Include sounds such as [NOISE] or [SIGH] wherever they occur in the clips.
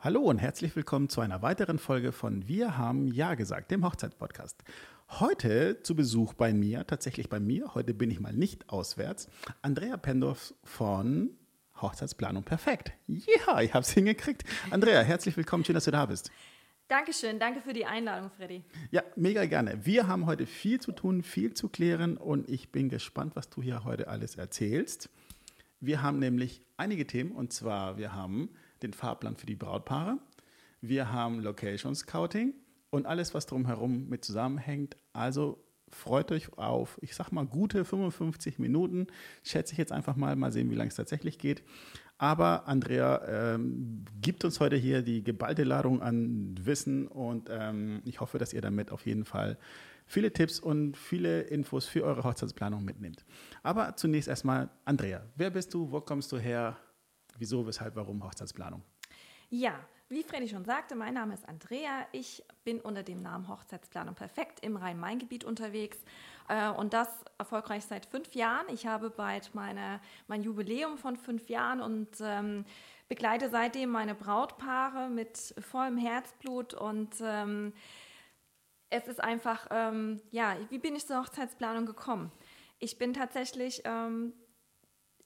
Hallo und herzlich willkommen zu einer weiteren Folge von Wir haben Ja gesagt, dem Hochzeitspodcast. Heute zu Besuch bei mir, tatsächlich bei mir, heute bin ich mal nicht auswärts, Andrea Pendorf von Hochzeitsplanung Perfekt. Ja, ich habe es hingekriegt. Andrea, herzlich willkommen, schön, dass du da bist. Dankeschön, danke für die Einladung, Freddy. Ja, mega gerne. Wir haben heute viel zu tun, viel zu klären und ich bin gespannt, was du hier heute alles erzählst. Wir haben nämlich einige Themen und zwar wir haben den Fahrplan für die Brautpaare, wir haben Location Scouting und alles, was drumherum mit zusammenhängt. Also freut euch auf, ich sag mal, gute 55 Minuten. Schätze ich jetzt einfach mal, mal sehen, wie lange es tatsächlich geht. Aber Andrea ähm, gibt uns heute hier die geballte Ladung an Wissen und ähm, ich hoffe, dass ihr damit auf jeden Fall viele Tipps und viele Infos für eure Hochzeitsplanung mitnimmt. Aber zunächst erstmal, Andrea, wer bist du, wo kommst du her, wieso, weshalb, warum Hochzeitsplanung? Ja, wie Freddy schon sagte, mein Name ist Andrea. Ich bin unter dem Namen Hochzeitsplanung Perfekt im Rhein-Main-Gebiet unterwegs äh, und das erfolgreich seit fünf Jahren. Ich habe bald meine, mein Jubiläum von fünf Jahren und ähm, begleite seitdem meine Brautpaare mit vollem Herzblut und ähm, es ist einfach, ähm, ja, wie bin ich zur Hochzeitsplanung gekommen? Ich bin tatsächlich ähm,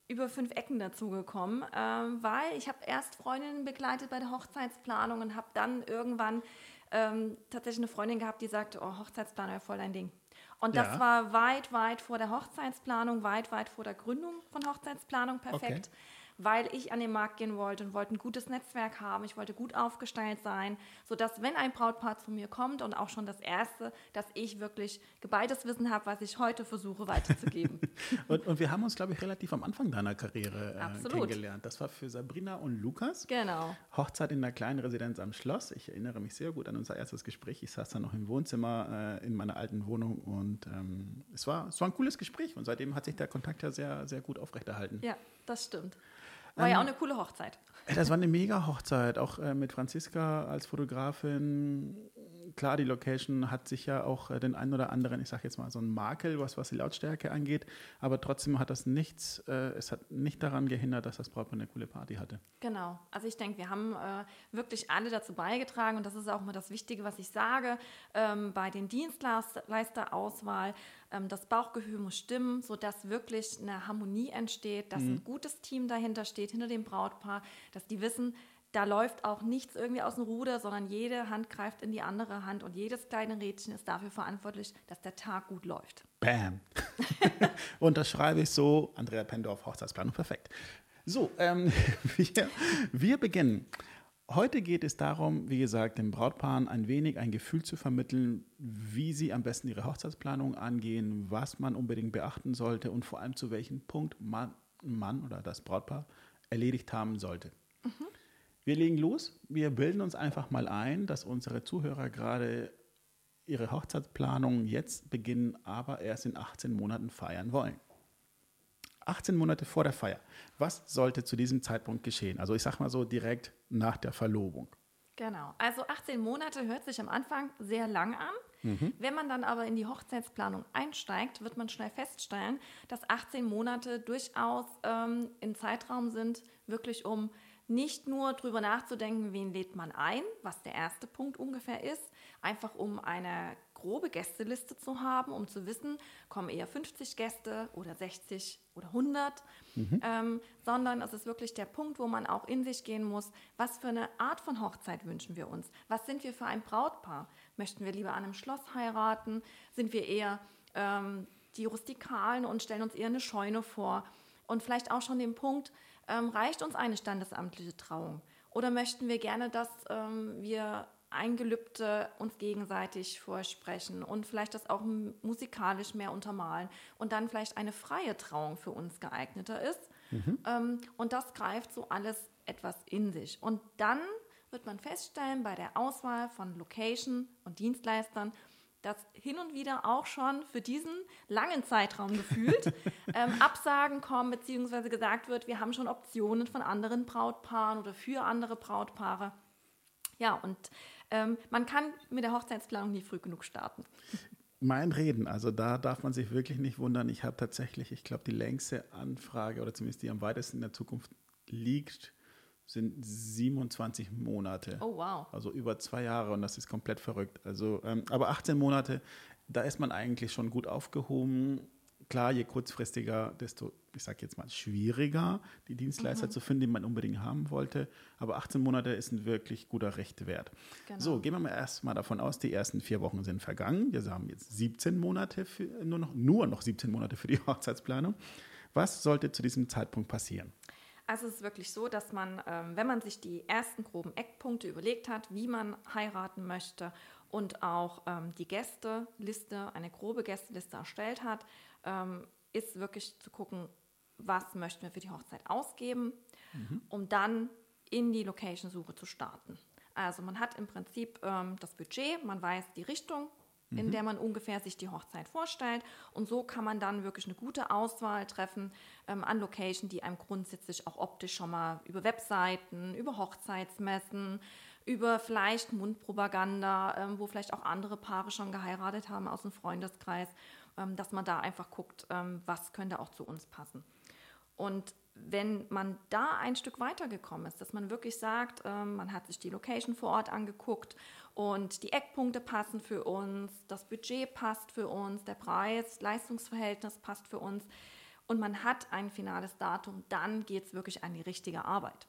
über fünf Ecken dazugekommen, ähm, weil ich habe erst Freundinnen begleitet bei der Hochzeitsplanung und habe dann irgendwann ähm, tatsächlich eine Freundin gehabt, die sagte, oh, Hochzeitsplanung ist voll dein Ding. Und das ja. war weit, weit vor der Hochzeitsplanung, weit, weit vor der Gründung von Hochzeitsplanung perfekt. Okay weil ich an den Markt gehen wollte und wollte ein gutes Netzwerk haben. Ich wollte gut aufgestellt sein, sodass, wenn ein Brautpaar zu mir kommt und auch schon das erste, dass ich wirklich geballtes Wissen habe, was ich heute versuche weiterzugeben. [LAUGHS] und, und, wir haben uns, glaube ich, relativ am Anfang deiner Karriere äh, kennengelernt. Das war für Sabrina und Lukas. Genau. Hochzeit in der kleinen Residenz am Schloss. Ich erinnere mich sehr gut an unser erstes Gespräch. Ich saß da noch im Wohnzimmer äh, in meiner alten Wohnung und ähm, es, war, es war ein cooles Gespräch und seitdem hat sich der Kontakt ja sehr, sehr gut aufrechterhalten. Ja, das stimmt. War ähm, ja auch eine coole Hochzeit. Das war eine mega Hochzeit, auch äh, mit Franziska als Fotografin. Klar, die Location hat sich ja auch äh, den einen oder anderen, ich sage jetzt mal so ein Makel, was, was die Lautstärke angeht, aber trotzdem hat das nichts, äh, es hat nicht daran gehindert, dass das Brautpaar eine coole Party hatte. Genau, also ich denke, wir haben äh, wirklich alle dazu beigetragen und das ist auch immer das Wichtige, was ich sage, ähm, bei den Dienstleisterauswahl ähm, das Bauchgefühl muss stimmen, sodass wirklich eine Harmonie entsteht, dass mhm. ein gutes Team dahinter steht, hinter dem Brautpaar, dass die wissen, da läuft auch nichts irgendwie aus dem Ruder, sondern jede Hand greift in die andere Hand und jedes kleine Rädchen ist dafür verantwortlich, dass der Tag gut läuft. Bam. [LAUGHS] und das schreibe ich so, Andrea Pendorf, Hochzeitsplanung, perfekt. So, ähm, [LAUGHS] wir, wir beginnen. Heute geht es darum, wie gesagt, den Brautpaaren ein wenig ein Gefühl zu vermitteln, wie sie am besten ihre Hochzeitsplanung angehen, was man unbedingt beachten sollte und vor allem zu welchem Punkt man, Mann oder das Brautpaar erledigt haben sollte. Mhm. Wir legen los. Wir bilden uns einfach mal ein, dass unsere Zuhörer gerade ihre Hochzeitsplanung jetzt beginnen, aber erst in 18 Monaten feiern wollen. 18 Monate vor der Feier. Was sollte zu diesem Zeitpunkt geschehen? Also ich sage mal so direkt nach der Verlobung. Genau. Also 18 Monate hört sich am Anfang sehr lang an. Mhm. Wenn man dann aber in die Hochzeitsplanung einsteigt, wird man schnell feststellen, dass 18 Monate durchaus ähm, ein Zeitraum sind, wirklich um nicht nur darüber nachzudenken, wen lädt man ein, was der erste Punkt ungefähr ist, einfach um eine grobe Gästeliste zu haben, um zu wissen, kommen eher 50 Gäste oder 60 oder 100, mhm. ähm, sondern es ist wirklich der Punkt, wo man auch in sich gehen muss, was für eine Art von Hochzeit wünschen wir uns? Was sind wir für ein Brautpaar? Möchten wir lieber an einem Schloss heiraten? Sind wir eher ähm, die Rustikalen und stellen uns eher eine Scheune vor? Und vielleicht auch schon den Punkt, ähm, reicht uns eine standesamtliche Trauung? Oder möchten wir gerne, dass ähm, wir ein Gelübde uns gegenseitig vorsprechen und vielleicht das auch musikalisch mehr untermalen und dann vielleicht eine freie Trauung für uns geeigneter ist. Mhm. Ähm, und das greift so alles etwas in sich. Und dann wird man feststellen bei der Auswahl von Location und Dienstleistern, dass hin und wieder auch schon für diesen langen Zeitraum [LAUGHS] gefühlt ähm, Absagen kommen, beziehungsweise gesagt wird, wir haben schon Optionen von anderen Brautpaaren oder für andere Brautpaare. Ja, und ähm, man kann mit der Hochzeitsplanung nie früh genug starten. Mein Reden, also da darf man sich wirklich nicht wundern. Ich habe tatsächlich, ich glaube, die längste Anfrage oder zumindest die am weitesten in der Zukunft liegt, sind 27 Monate. Oh, wow. Also über zwei Jahre und das ist komplett verrückt. Also, ähm, aber 18 Monate, da ist man eigentlich schon gut aufgehoben. Klar, je kurzfristiger, desto, ich sage jetzt mal, schwieriger, die Dienstleister mhm. zu finden, die man unbedingt haben wollte. Aber 18 Monate ist ein wirklich guter Rechtwert. Genau. So, gehen wir mal erstmal davon aus, die ersten vier Wochen sind vergangen. Wir haben jetzt 17 Monate, für, nur, noch, nur noch 17 Monate für die [LAUGHS] Hochzeitsplanung. Was sollte zu diesem Zeitpunkt passieren? Also es ist wirklich so, dass man, ähm, wenn man sich die ersten groben Eckpunkte überlegt hat, wie man heiraten möchte und auch ähm, die Gästeliste, eine grobe Gästeliste erstellt hat, ähm, ist wirklich zu gucken, was möchten wir für die Hochzeit ausgeben, mhm. um dann in die Location-Suche zu starten. Also man hat im Prinzip ähm, das Budget, man weiß die Richtung, in mhm. der man ungefähr sich die Hochzeit vorstellt. Und so kann man dann wirklich eine gute Auswahl treffen ähm, an Location, die einem grundsätzlich auch optisch schon mal über Webseiten, über Hochzeitsmessen, über vielleicht Mundpropaganda, ähm, wo vielleicht auch andere Paare schon geheiratet haben aus dem Freundeskreis, dass man da einfach guckt, ähm, was könnte auch zu uns passen. Und wenn man da ein Stück weitergekommen ist, dass man wirklich sagt, ähm, man hat sich die Location vor Ort angeguckt und die Eckpunkte passen für uns, das Budget passt für uns, der Preis, Leistungsverhältnis passt für uns und man hat ein finales Datum, dann geht es wirklich an die richtige Arbeit.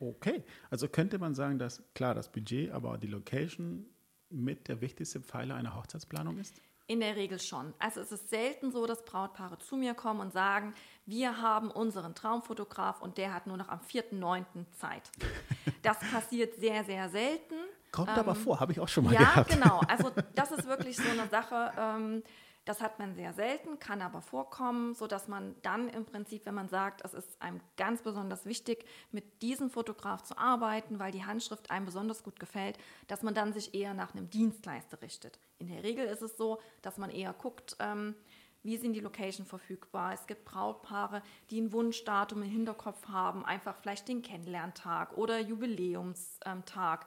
Okay, also könnte man sagen, dass klar das Budget, aber die Location mit der wichtigste Pfeiler einer Hochzeitsplanung ist? In der Regel schon. Also es ist selten so, dass Brautpaare zu mir kommen und sagen, wir haben unseren Traumfotograf und der hat nur noch am 4.9. Zeit. [LAUGHS] Das passiert sehr, sehr selten. Kommt ähm, aber vor, habe ich auch schon mal ja, gehabt. Ja, genau. [LAUGHS] Also das ist wirklich so eine Sache, ähm, das hat man sehr selten, kann aber vorkommen, sodass man dann im Prinzip, wenn man sagt, es ist einem ganz besonders wichtig, mit diesem Fotograf zu arbeiten, weil die Handschrift einem besonders gut gefällt, dass man dann sich eher nach einem Dienstleister richtet. In der Regel ist es so, dass man eher guckt, ähm, wie sind die Location verfügbar. Es gibt Brautpaare, die ein Wunschdatum im Hinterkopf haben, einfach vielleicht den Kennenlerntag oder Jubiläumstag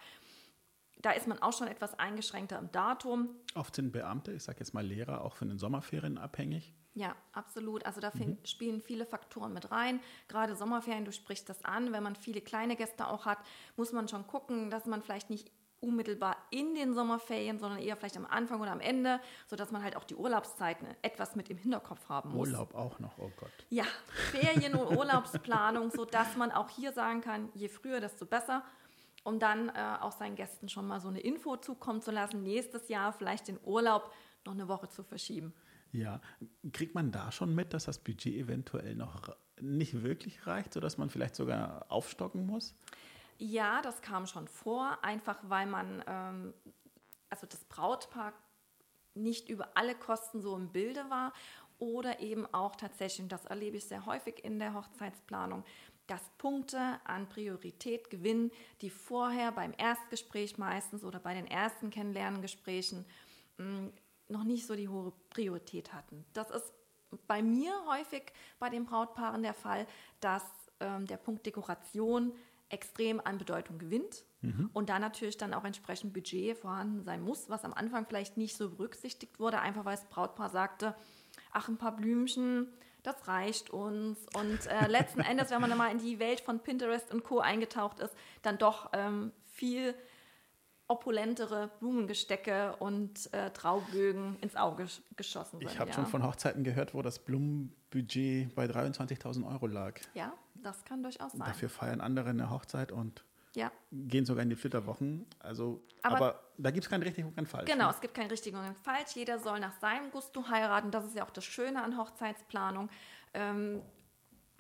da ist man auch schon etwas eingeschränkter im Datum. Oft sind Beamte, ich sage jetzt mal Lehrer, auch von den Sommerferien abhängig. Ja, absolut. Also da mhm. spielen viele Faktoren mit rein. Gerade Sommerferien, du sprichst das an. Wenn man viele kleine Gäste auch hat, muss man schon gucken, dass man vielleicht nicht unmittelbar in den Sommerferien, sondern eher vielleicht am Anfang oder am Ende, sodass man halt auch die Urlaubszeiten etwas mit im Hinterkopf haben muss. Urlaub auch noch, oh Gott. Ja, Ferien- und Urlaubsplanung, sodass man auch hier sagen kann, je früher, desto besser um dann äh, auch seinen Gästen schon mal so eine Info zukommen zu lassen, nächstes Jahr vielleicht den Urlaub noch eine Woche zu verschieben. Ja, kriegt man da schon mit, dass das Budget eventuell noch nicht wirklich reicht, sodass man vielleicht sogar aufstocken muss? Ja, das kam schon vor, einfach weil man, ähm, also das Brautpaar nicht über alle Kosten so im Bilde war oder eben auch tatsächlich, und das erlebe ich sehr häufig in der Hochzeitsplanung, dass Punkte an Priorität gewinnen, die vorher beim Erstgespräch meistens oder bei den ersten Kennenlerngesprächen mm, noch nicht so die hohe Priorität hatten. Das ist bei mir häufig bei den Brautpaaren der Fall, dass ähm, der Punkt Dekoration extrem an Bedeutung gewinnt mhm. und da natürlich dann auch entsprechend Budget vorhanden sein muss, was am Anfang vielleicht nicht so berücksichtigt wurde, einfach weil das Brautpaar sagte, ach, ein paar Blümchen, das reicht uns. Und äh, letzten [LAUGHS] Endes, wenn man dann mal in die Welt von Pinterest und Co. eingetaucht ist, dann doch ähm, viel opulentere Blumengestecke und äh, Traubögen ins Auge geschossen sind. Ich habe ja. schon von Hochzeiten gehört, wo das Blumenbudget bei 23.000 Euro lag. Ja, das kann durchaus sein. Dafür feiern andere eine Hochzeit und ja. gehen sogar in die Flitterwochen. Also, aber, aber da gibt es kein richtig und kein falsch. Genau, ne? es gibt kein richtig und kein falsch. Jeder soll nach seinem Gusto heiraten. Das ist ja auch das Schöne an Hochzeitsplanung. Ähm,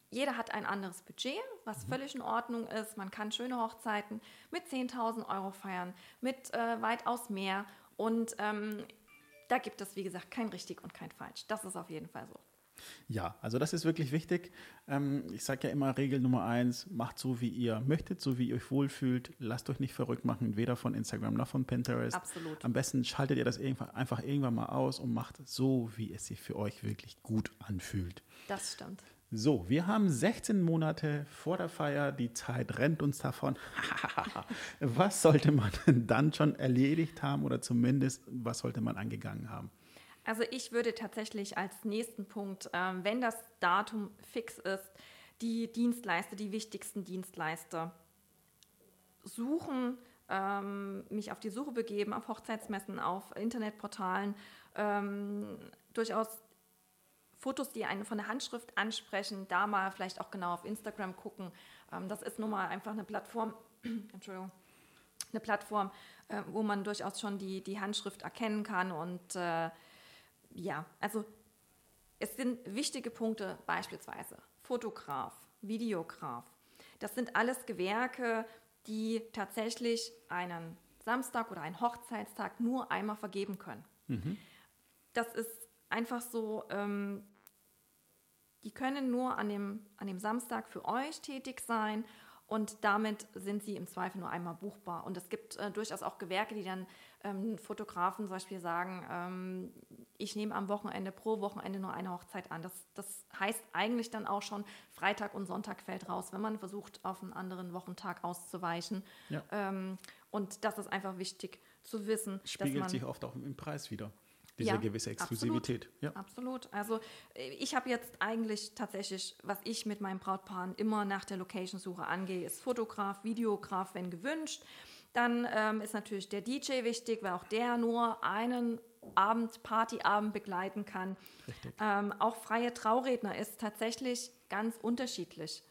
jeder hat ein anderes Budget, was mhm. völlig in Ordnung ist. Man kann schöne Hochzeiten mit 10.000 Euro feiern, mit äh, weitaus mehr. Und ähm, da gibt es, wie gesagt, kein richtig und kein falsch. Das ist auf jeden Fall so. Ja, also das ist wirklich wichtig. Ähm, ich sage ja immer, Regel Nummer eins, macht so, wie ihr möchtet, so wie ihr euch wohlfühlt. Lasst euch nicht verrückt machen, weder von Instagram noch von Pinterest. Absolut. Am besten schaltet ihr das einfach irgendwann mal aus und macht so, wie es sich für euch wirklich gut anfühlt. Das stimmt. So, wir haben 16 Monate vor der Feier, die Zeit rennt uns davon. [LAUGHS] was sollte man [LAUGHS] dann schon erledigt haben oder zumindest was sollte man angegangen haben? Also ich würde tatsächlich als nächsten Punkt, ähm, wenn das Datum fix ist, die Dienstleister, die wichtigsten Dienstleister suchen, ähm, mich auf die Suche begeben, auf Hochzeitsmessen, auf Internetportalen, ähm, durchaus Fotos, die einen von der Handschrift ansprechen, da mal vielleicht auch genau auf Instagram gucken. Ähm, das ist nun mal einfach eine Plattform, [CLEARS THROAT] Entschuldigung, eine Plattform, äh, wo man durchaus schon die, die Handschrift erkennen kann. Und äh, ja, also es sind wichtige Punkte, beispielsweise Fotograf, Videograf. Das sind alles Gewerke, die tatsächlich einen Samstag oder einen Hochzeitstag nur einmal vergeben können. Mhm. Das ist einfach so, ähm, die können nur an dem, an dem Samstag für euch tätig sein und damit sind sie im Zweifel nur einmal buchbar. Und es gibt äh, durchaus auch Gewerke, die dann ähm, Fotografen zum Beispiel sagen, ähm, ich nehme am Wochenende pro Wochenende nur eine Hochzeit an. Das, das heißt eigentlich dann auch schon, Freitag und Sonntag fällt raus, wenn man versucht, auf einen anderen Wochentag auszuweichen. Ja. Ähm, und das ist einfach wichtig zu wissen. Spiegelt sich oft auch im Preis wieder diese ja, gewisse Exklusivität. Absolut, ja. absolut. Also äh, ich habe jetzt eigentlich tatsächlich, was ich mit meinen Brautpaaren immer nach der Location-Suche angehe, ist Fotograf, Videograf, wenn gewünscht. Dann ähm, ist natürlich der DJ wichtig, weil auch der nur einen Abend, Partyabend begleiten kann. Ähm, auch freie Trauredner ist tatsächlich ganz unterschiedlich.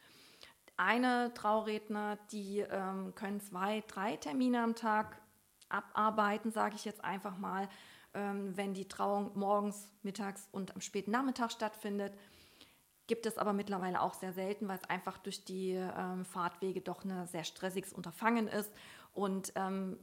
Eine Trauredner, die ähm, können zwei, drei Termine am Tag abarbeiten, sage ich jetzt einfach mal ähm, wenn die Trauung morgens, mittags und am späten Nachmittag stattfindet. Gibt es aber mittlerweile auch sehr selten, weil es einfach durch die ähm, Fahrtwege doch ein sehr stressiges Unterfangen ist. Und ähm,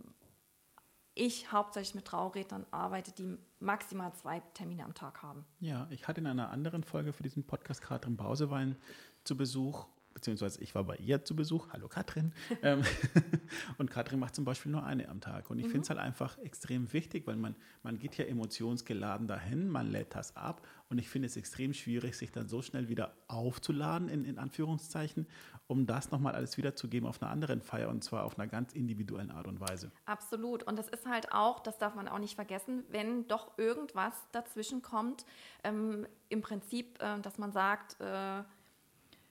ich hauptsächlich mit Traurednern arbeite, die maximal zwei Termine am Tag haben. Ja, ich hatte in einer anderen Folge für diesen Podcast Katrin Bausewein zu Besuch beziehungsweise ich war bei ihr zu Besuch, hallo Katrin, [LAUGHS] ähm, [LAUGHS] und Katrin macht zum Beispiel nur eine am Tag. Und ich mhm. finde es halt einfach extrem wichtig, weil man, man geht ja emotionsgeladen dahin, man lädt das ab und ich finde es extrem schwierig, sich dann so schnell wieder aufzuladen, in, in Anführungszeichen, um das nochmal alles wiederzugeben auf einer anderen Feier und zwar auf einer ganz individuellen Art und Weise. Absolut. Und das ist halt auch, das darf man auch nicht vergessen, wenn doch irgendwas dazwischen kommt, ähm, im Prinzip, äh, dass man sagt, äh,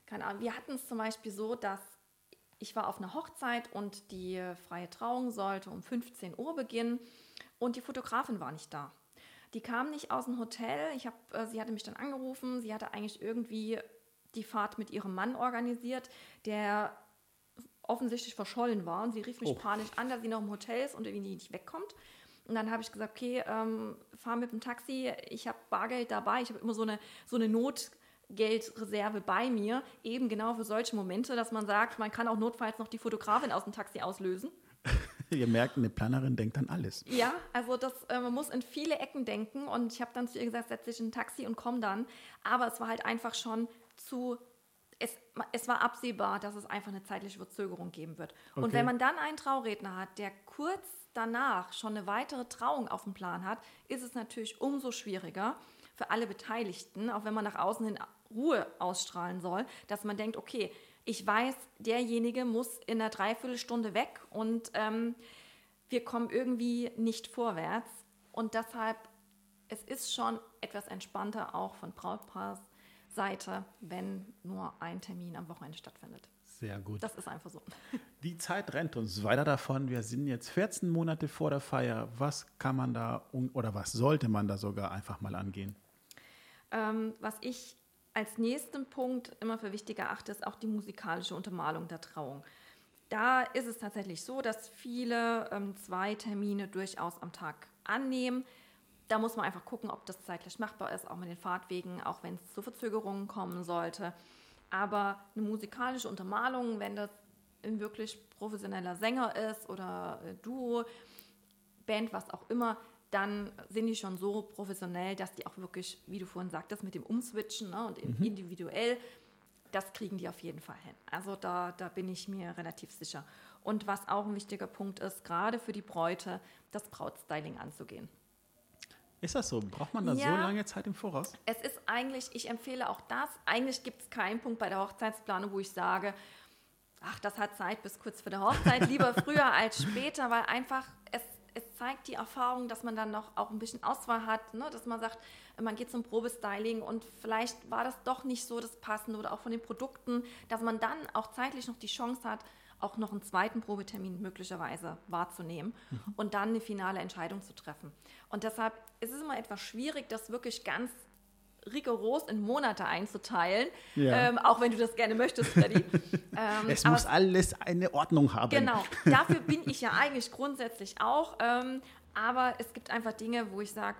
keine Ahnung, wir hatten es zum Beispiel so, dass ich war auf einer Hochzeit und die freie Trauung sollte um 15 Uhr beginnen und die Fotografin war nicht da. Die kam nicht aus dem Hotel. Ich hab, äh, sie hatte mich dann angerufen. Sie hatte eigentlich irgendwie die Fahrt mit ihrem Mann organisiert, der offensichtlich verschollen war. Und sie rief mich oh. panisch an, dass sie noch im Hotel ist und irgendwie nicht wegkommt. Und dann habe ich gesagt, okay, ähm, fahr mit dem Taxi. Ich habe Bargeld dabei. Ich habe immer so eine, so eine Not Geldreserve bei mir, eben genau für solche Momente, dass man sagt, man kann auch notfalls noch die Fotografin aus dem Taxi auslösen. [LAUGHS] Ihr merkt, eine Planerin denkt an alles. Ja, also das, äh, man muss in viele Ecken denken und ich habe dann zu ihr gesagt, setz dich in ein Taxi und komm dann. Aber es war halt einfach schon zu, es, es war absehbar, dass es einfach eine zeitliche Verzögerung geben wird. Okay. Und wenn man dann einen Trauredner hat, der kurz danach schon eine weitere Trauung auf dem Plan hat, ist es natürlich umso schwieriger für alle Beteiligten, auch wenn man nach außen hin Ruhe ausstrahlen soll, dass man denkt, okay, ich weiß, derjenige muss in einer Dreiviertelstunde weg und ähm, wir kommen irgendwie nicht vorwärts. Und deshalb, es ist schon etwas entspannter auch von Brautpaars Seite, wenn nur ein Termin am Wochenende stattfindet. Sehr gut. Das ist einfach so. [LAUGHS] Die Zeit rennt uns weiter davon. Wir sind jetzt 14 Monate vor der Feier. Was kann man da oder was sollte man da sogar einfach mal angehen? Ähm, was ich als nächsten Punkt immer für wichtig erachte, ist auch die musikalische Untermalung der Trauung. Da ist es tatsächlich so, dass viele ähm, zwei Termine durchaus am Tag annehmen. Da muss man einfach gucken, ob das zeitlich machbar ist, auch mit den Fahrtwegen, auch wenn es zu Verzögerungen kommen sollte. Aber eine musikalische Untermalung, wenn das ein wirklich professioneller Sänger ist oder Duo, Band, was auch immer, dann sind die schon so professionell, dass die auch wirklich, wie du vorhin sagtest, mit dem Umswitchen ne, und mhm. individuell, das kriegen die auf jeden Fall hin. Also da, da bin ich mir relativ sicher. Und was auch ein wichtiger Punkt ist, gerade für die Bräute, das Brautstyling anzugehen. Ist das so? Braucht man da ja, so lange Zeit im Voraus? Es ist eigentlich, ich empfehle auch das. Eigentlich gibt es keinen Punkt bei der Hochzeitsplanung, wo ich sage, ach, das hat Zeit bis kurz vor der Hochzeit, lieber [LAUGHS] früher als später, weil einfach es es zeigt die Erfahrung, dass man dann noch auch ein bisschen Auswahl hat, ne? dass man sagt, man geht zum Probestyling und vielleicht war das doch nicht so das Passende oder auch von den Produkten, dass man dann auch zeitlich noch die Chance hat, auch noch einen zweiten Probetermin möglicherweise wahrzunehmen mhm. und dann eine finale Entscheidung zu treffen. Und deshalb ist es immer etwas schwierig, das wirklich ganz rigoros in Monate einzuteilen, ja. ähm, auch wenn du das gerne möchtest, Freddy. [LAUGHS] ähm, es muss alles eine Ordnung haben. Genau, [LAUGHS] dafür bin ich ja eigentlich grundsätzlich auch. Ähm, aber es gibt einfach Dinge, wo ich sage,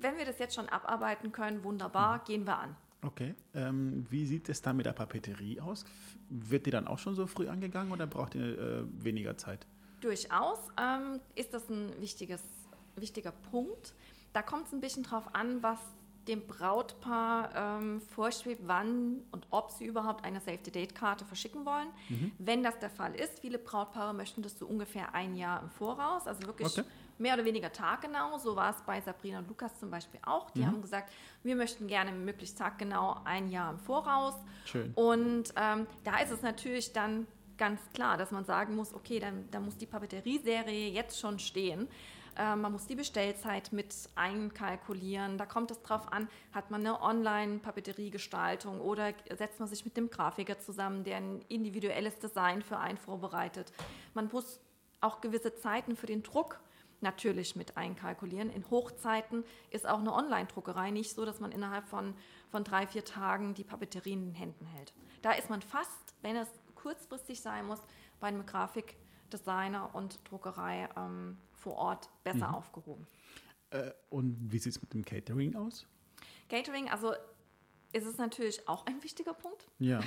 wenn wir das jetzt schon abarbeiten können, wunderbar, mhm. gehen wir an. Okay. Ähm, wie sieht es dann mit der Papeterie aus? Wird die dann auch schon so früh angegangen oder braucht ihr äh, weniger Zeit? Durchaus ähm, ist das ein wichtiger Punkt. Da kommt es ein bisschen drauf an, was dem Brautpaar ähm, vorschwebt, wann und ob sie überhaupt eine Safety-Date-Karte verschicken wollen. Mhm. Wenn das der Fall ist, viele Brautpaare möchten das so ungefähr ein Jahr im Voraus, also wirklich okay. mehr oder weniger taggenau. So war es bei Sabrina und Lukas zum Beispiel auch. Die mhm. haben gesagt, wir möchten gerne möglichst taggenau ein Jahr im Voraus. Schön. Und ähm, da ist es natürlich dann ganz klar, dass man sagen muss, okay, dann, dann muss die Papeterieserie jetzt schon stehen. Ähm, man muss die Bestellzeit mit einkalkulieren. Da kommt es drauf an, hat man eine Online-Papeteriegestaltung oder setzt man sich mit dem Grafiker zusammen, der ein individuelles Design für einen vorbereitet. Man muss auch gewisse Zeiten für den Druck natürlich mit einkalkulieren. In Hochzeiten ist auch eine Online-Druckerei nicht so, dass man innerhalb von, von drei, vier Tagen die Papeterie in den Händen hält. Da ist man fast, wenn es kurzfristig sein muss, bei einem Grafikdesigner und Druckerei ähm, vor Ort besser mhm. aufgehoben. Äh, und wie sieht es mit dem Catering aus? Catering, also ist es natürlich auch ein wichtiger Punkt. Ja.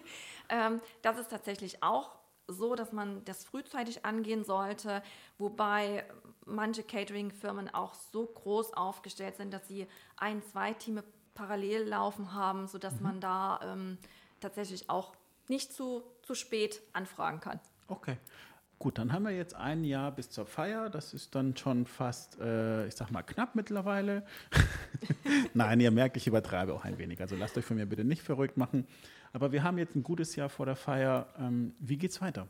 [LAUGHS] ähm, das ist tatsächlich auch so, dass man das frühzeitig angehen sollte, wobei manche Catering-Firmen auch so groß aufgestellt sind, dass sie ein, zwei Teams parallel laufen haben, sodass mhm. man da ähm, tatsächlich auch nicht zu, zu spät anfragen kann. Okay. Gut, dann haben wir jetzt ein Jahr bis zur Feier. Das ist dann schon fast, äh, ich sag mal, knapp mittlerweile. [LAUGHS] Nein, ihr merkt, ich übertreibe auch ein wenig. Also lasst euch von mir bitte nicht verrückt machen. Aber wir haben jetzt ein gutes Jahr vor der Feier. Ähm, wie geht's weiter?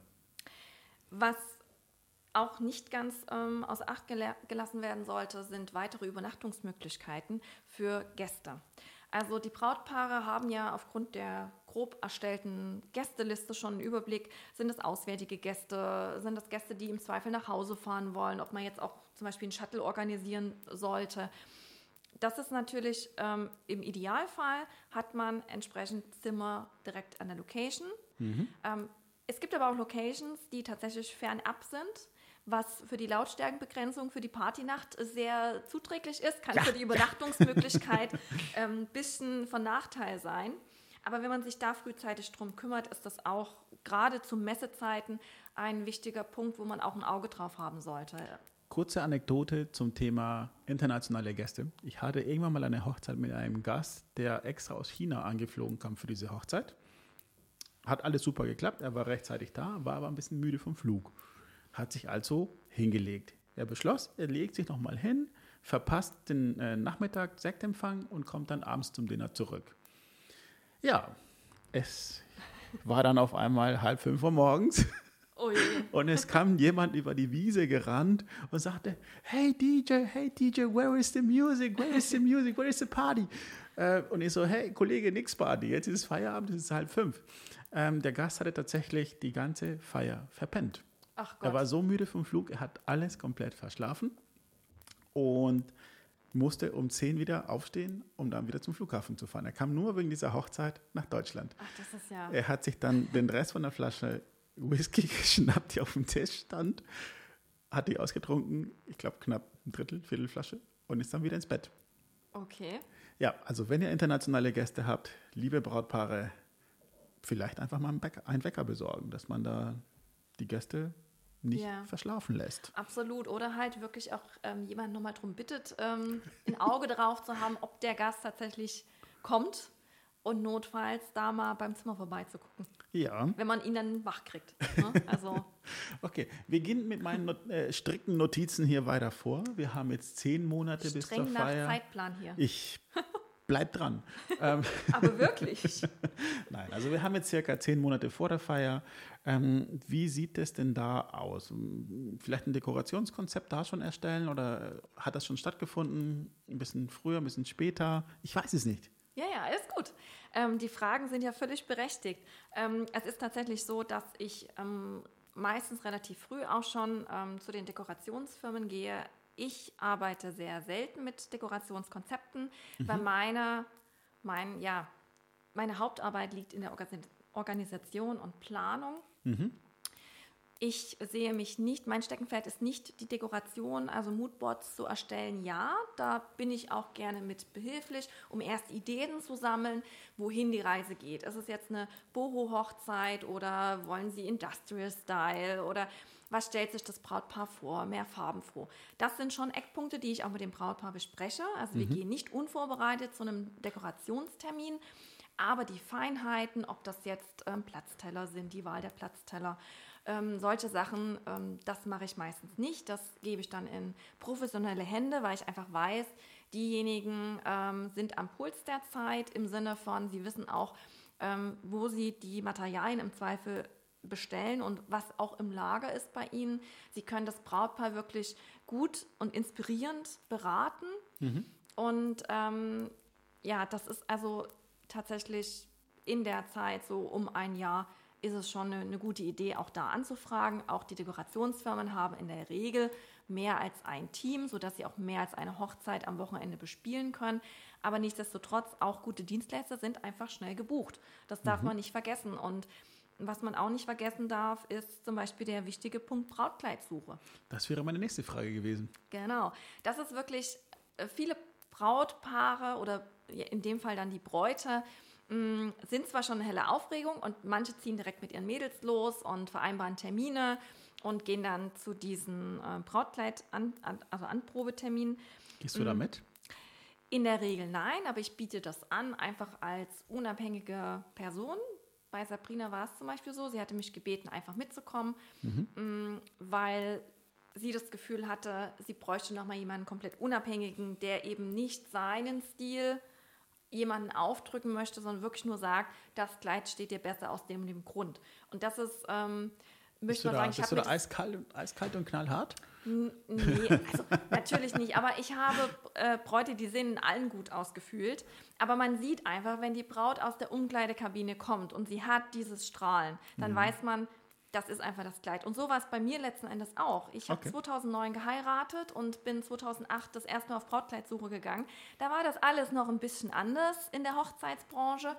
Was auch nicht ganz ähm, außer Acht gelassen werden sollte, sind weitere Übernachtungsmöglichkeiten für Gäste. Also die Brautpaare haben ja aufgrund der grob erstellten Gästeliste schon einen Überblick. Sind es auswärtige Gäste? Sind es Gäste, die im Zweifel nach Hause fahren wollen? Ob man jetzt auch zum Beispiel einen Shuttle organisieren sollte? Das ist natürlich ähm, im Idealfall hat man entsprechend Zimmer direkt an der Location. Mhm. Ähm, es gibt aber auch Locations, die tatsächlich fernab sind was für die Lautstärkenbegrenzung für die Partynacht sehr zuträglich ist, kann ja. für die [LAUGHS] Übernachtungsmöglichkeit ein ähm, bisschen von Nachteil sein. Aber wenn man sich da frühzeitig drum kümmert, ist das auch gerade zu Messezeiten ein wichtiger Punkt, wo man auch ein Auge drauf haben sollte. Kurze Anekdote zum Thema internationale Gäste. Ich hatte irgendwann mal eine Hochzeit mit einem Gast, der extra aus China angeflogen kam für diese Hochzeit. Hat alles super geklappt, er war rechtzeitig da, war aber ein bisschen müde vom Flug hat sich also hingelegt. Er beschloss, er legt sich nochmal hin, verpasst den äh, Nachmittag Sektempfang und kommt dann abends zum Dinner zurück. Ja, es war dann auf einmal halb fünf Uhr morgens. Oh und es kam jemand über die Wiese gerannt und sagte, hey DJ, hey DJ, where is the music, where is the music, where is the party? Äh, und ich so, hey Kollege, nix Party, jetzt ist es Feierabend, es ist halb fünf. Ähm, der Gast hatte tatsächlich die ganze Feier verpennt. Ach Gott. Er war so müde vom Flug, er hat alles komplett verschlafen und musste um 10 wieder aufstehen, um dann wieder zum Flughafen zu fahren. Er kam nur wegen dieser Hochzeit nach Deutschland. Ach, das ist ja. Er hat sich dann den Rest von der Flasche Whisky [LAUGHS] geschnappt, die auf dem Tisch stand, hat die ausgetrunken, ich glaube knapp ein Drittel, Viertelflasche und ist dann wieder ins Bett. Okay. Ja, also wenn ihr internationale Gäste habt, liebe Brautpaare, vielleicht einfach mal einen Wecker besorgen, dass man da die Gäste nicht ja. verschlafen lässt. Absolut. Oder halt wirklich auch ähm, jemand nochmal darum bittet, ähm, ein Auge darauf zu haben, ob der Gast tatsächlich kommt und notfalls da mal beim Zimmer vorbeizugucken. Ja. Wenn man ihn dann wach kriegt. Ne? [LAUGHS] Also. okay, wir gehen mit meinen Not äh, strikten Notizen hier weiter vor. Wir haben jetzt zehn Monate Streng bis zur nach Feier. Zeitplan hier. Ich bleib dran. [LAUGHS] Ähm, Aber wirklich? [LAUGHS] Nein, also wir haben jetzt circa zehn Monate vor der Feier. Ähm, wie sieht es denn da aus? Vielleicht ein Dekorationskonzept da schon erstellen oder hat das schon stattgefunden? Ein bisschen früher, ein bisschen später? Ich weiß es nicht. Ja, ja, ist gut. Ähm, die Fragen sind ja völlig berechtigt. Ähm, es ist tatsächlich so, dass ich ähm, meistens relativ früh auch schon ähm, zu den Dekorationsfirmen gehe. Ich arbeite sehr selten mit Dekorationskonzepten, mhm. weil meine, mein, ja, meine Hauptarbeit liegt in der Organisation und Planung. Mhm. Ich sehe mich nicht, mein Steckenpferd ist nicht die Dekoration, also Moodboards zu erstellen. Ja, da bin ich auch gerne mit behilflich, um erst Ideen zu sammeln, wohin die Reise geht. Ist es jetzt eine Boho-Hochzeit oder wollen Sie Industrial Style oder was stellt sich das Brautpaar vor, mehr farbenfroh. Das sind schon Eckpunkte, die ich auch mit dem Brautpaar bespreche. Also wir mhm. gehen nicht unvorbereitet zu einem Dekorationstermin, aber die Feinheiten, ob das jetzt ähm, Platzteller sind, die Wahl der Platzteller, ähm, solche Sachen, ähm, das mache ich meistens nicht. Das gebe ich dann in professionelle Hände, weil ich einfach weiß, diejenigen ähm, sind am Puls der Zeit im Sinne von, sie wissen auch, ähm, wo sie die Materialien im Zweifel bestellen und was auch im Lager ist bei ihnen. Sie können das Brautpaar wirklich gut und inspirierend beraten. Mhm. Und ähm, ja, das ist also tatsächlich in der Zeit so um ein Jahr ist es schon eine, eine, gute Idee, auch da anzufragen. Auch die Dekorationsfirmen haben in der Regel mehr als ein Team, sodass sie auch mehr als eine Hochzeit am Wochenende bespielen können. Aber nichtsdestotrotz, auch gute Dienstleister sind einfach schnell gebucht. Das darf mhm. man nicht vergessen. Und was man auch nicht vergessen darf, ist zum Beispiel der wichtige Punkt Brautkleidsuche. Das wäre meine nächste Frage gewesen. Genau. Das ist wirklich äh, viele Brautpaare oder in dem Fall dann die Bräute mm, sind zwar schon eine helle Aufregung und manche ziehen direkt mit ihren Mädels los und vereinbaren Termine und gehen dann zu diesen äh, Brautkleid, an, an, also Anprobeterminen. Gehst du da mm. mit? In der Regel nein, aber ich biete das an, einfach als unabhängige Person. Bei Sabrina war es zum Beispiel so, sie hatte mich gebeten, einfach mitzukommen, mhm. Mm, weil sie das Gefühl hatte, sie bräuchte nochmal jemanden komplett Unabhängigen, der eben nicht seinen Stil jemanden aufdrücken möchte, sondern wirklich nur sagt, das Kleid steht dir besser aus dem, dem Grund. Und das ist, ähm, möchte man sagen, ich Bist du da eiskalt, eiskalt und knallhart? Nee, also natürlich nicht. Aber ich habe äh, Bräute, die sehen in allen gut ausgefühlt. Aber man sieht einfach, wenn die Braut aus der Umkleidekabine kommt und sie hat dieses Strahlen, dann mhm. weiß man, das ist einfach das Kleid. Und so war es bei mir letzten Endes auch. Ich habe okay. 2009 geheiratet und bin 2008 das erste Mal auf Brautkleidsuche gegangen. Da war das alles noch ein bisschen anders in der Hochzeitsbranche.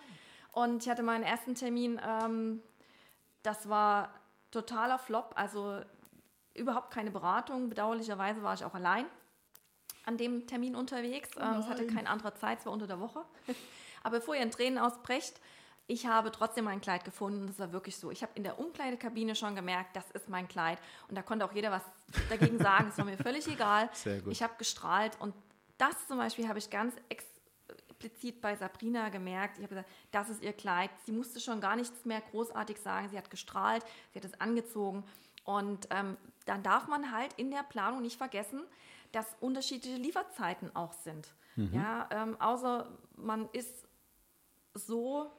Und ich hatte meinen ersten Termin, ähm, das war totaler Flop, also überhaupt keine Beratung. Bedauerlicherweise war ich auch allein an dem Termin unterwegs. Ähm, es hatte keine andere Zeit, es war unter der Woche. [LAUGHS] Aber bevor ihr in Tränen ausbrecht, ich habe trotzdem mein Kleid gefunden. Das war wirklich so. Ich habe in der Umkleidekabine schon gemerkt, das ist mein Kleid. Und da konnte auch jeder was dagegen sagen. Es war mir völlig egal. [LAUGHS] Sehr gut. Ich habe gestrahlt. Und das zum Beispiel habe ich ganz explizit bei Sabrina gemerkt. Ich habe gesagt, das ist ihr Kleid. Sie musste schon gar nichts mehr großartig sagen. Sie hat gestrahlt, sie hat es angezogen. Und ähm, dann darf man halt in der Planung nicht vergessen, dass unterschiedliche Lieferzeiten auch sind. Mhm. Ja, ähm, außer man ist so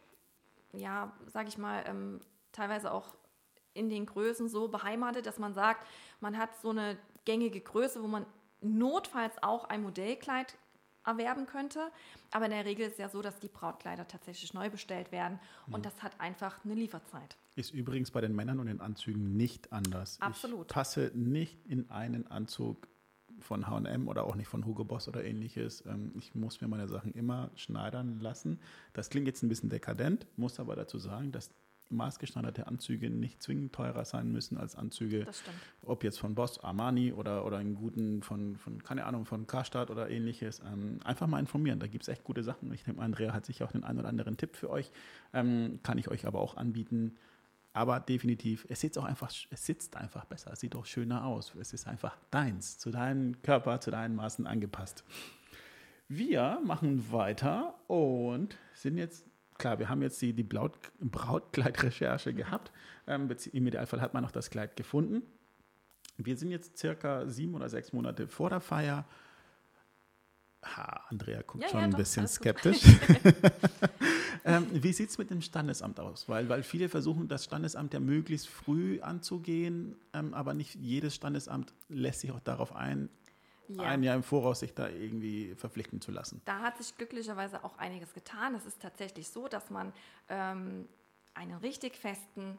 ja, sage ich mal, ähm, teilweise auch in den Größen so beheimatet, dass man sagt, man hat so eine gängige Größe, wo man notfalls auch ein Modellkleid erwerben könnte. Aber in der Regel ist es ja so, dass die Brautkleider tatsächlich neu bestellt werden und mhm. das hat einfach eine Lieferzeit. Ist übrigens bei den Männern und den Anzügen nicht anders. Absolut. Ich passe nicht in einen Anzug von H&M oder auch nicht von Hugo Boss oder ähnliches. Ähm, ich muss mir meine Sachen immer schneidern lassen. Das klingt jetzt ein bisschen dekadent, muss aber dazu sagen, dass maßgeschneiderte Anzüge nicht zwingend teurer sein müssen als Anzüge, ob jetzt von Boss, Armani oder, oder einen guten von, von, keine Ahnung, von Karstadt oder ähnliches. Ähm, einfach mal informieren, da gibt es echt gute Sachen. Ich denke, Andrea hat sicher auch den einen oder anderen Tipp für euch, ähm, kann ich euch aber auch anbieten. Aber definitiv, es sitzt auch einfach, es sitzt einfach besser, es sieht auch schöner aus. Es ist einfach deins, zu deinem Körper, zu deinen Maßen angepasst. Wir machen weiter und sind jetzt, klar, wir haben jetzt die, die Brautkleidrecherche gehabt. Ähm, Im Idealfall hat man noch das Kleid gefunden. Wir sind jetzt circa sieben oder sechs Monate vor der Feier. Ha, Andrea guckt ja, schon ja, ein doch, bisschen skeptisch. [LAUGHS] [LAUGHS] Ähm, wie sieht es mit dem Standesamt aus? Weil, weil viele versuchen, das Standesamt ja möglichst früh anzugehen, ähm, aber nicht jedes Standesamt lässt sich auch darauf ein, ja. ein Jahr im Voraus sich da irgendwie verpflichten zu lassen. Da hat sich glücklicherweise auch einiges getan. Es ist tatsächlich so, dass man ähm, einen richtig festen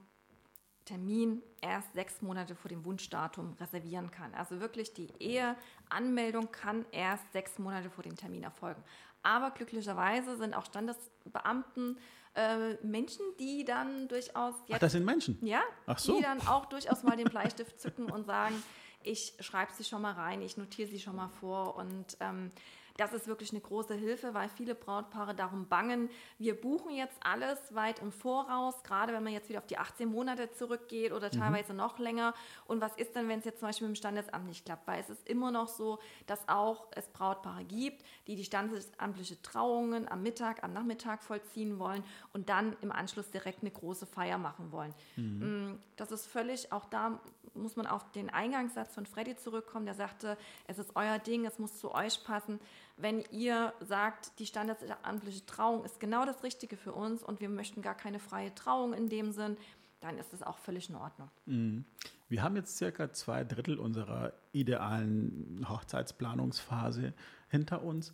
Termin erst sechs Monate vor dem Wunschdatum reservieren kann. Also wirklich die Eheanmeldung kann erst sechs Monate vor dem Termin erfolgen. Aber glücklicherweise sind auch Standesbeamten äh, Menschen, die dann durchaus jetzt, Ach, das sind Menschen? Ja, Ach so. die dann auch durchaus mal den Bleistift zücken und sagen, ich schreibe sie schon mal rein, ich notiere sie schon mal vor und ähm, das ist wirklich eine große Hilfe, weil viele Brautpaare darum bangen, wir buchen jetzt alles weit im Voraus, gerade wenn man jetzt wieder auf die 18 Monate zurückgeht oder mhm. teilweise mhm. noch länger. Und was ist denn, wenn es jetzt zum Beispiel mit dem Standesamt nicht klappt? Weil es ist immer noch so, dass auch es Brautpaare gibt, die die standesamtliche Trauungen am Mittag, am Nachmittag vollziehen wollen und dann im Anschluss direkt eine große Feier machen wollen. Mhm. Mm, das ist völlig, auch da muss man auf den Eingangssatz von Freddy zurückkommen, der sagte, es ist euer Ding, es muss zu euch passen wenn ihr sagt, die standesamtliche Trauung ist genau das Richtige für uns und wir möchten gar keine freie Trauung in dem Sinn, dann ist das auch völlig in Ordnung. Mhm. Wir haben jetzt circa zwei Drittel unserer idealen Hochzeitsplanungsphase hinter uns.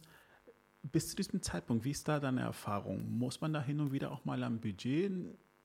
Bis zu diesem Zeitpunkt, wie ist da deine Erfahrung? Muss man da hin und wieder auch mal am Budget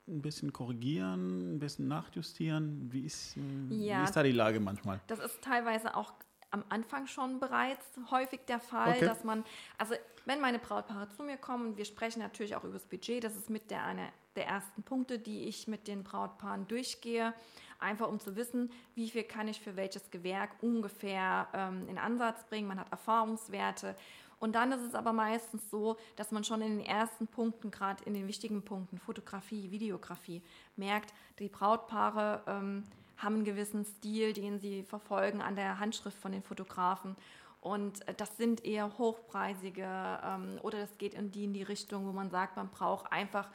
ein bisschen korrigieren, ein bisschen nachjustieren? Wie ist, ja, wie ist da die Lage manchmal? Das ist teilweise auch am Anfang schon bereits häufig der Fall, okay. dass man, also wenn meine Brautpaare zu mir kommen, wir sprechen natürlich auch über das Budget, das ist mit der eine der ersten Punkte, die ich mit den Brautpaaren durchgehe, einfach um zu wissen, wie viel kann ich für welches Gewerk ungefähr ähm, in Ansatz bringen. Man hat Erfahrungswerte. Und dann ist es aber meistens so, dass man schon in den ersten Punkten, gerade in den wichtigen Punkten, Fotografie, Videografie, merkt, die Brautpaare ähm, haben einen gewissen Stil, den sie verfolgen an der Handschrift von den Fotografen. Und äh, das sind eher hochpreisige ähm, oder das geht in die, in die Richtung, wo man sagt, man braucht einfach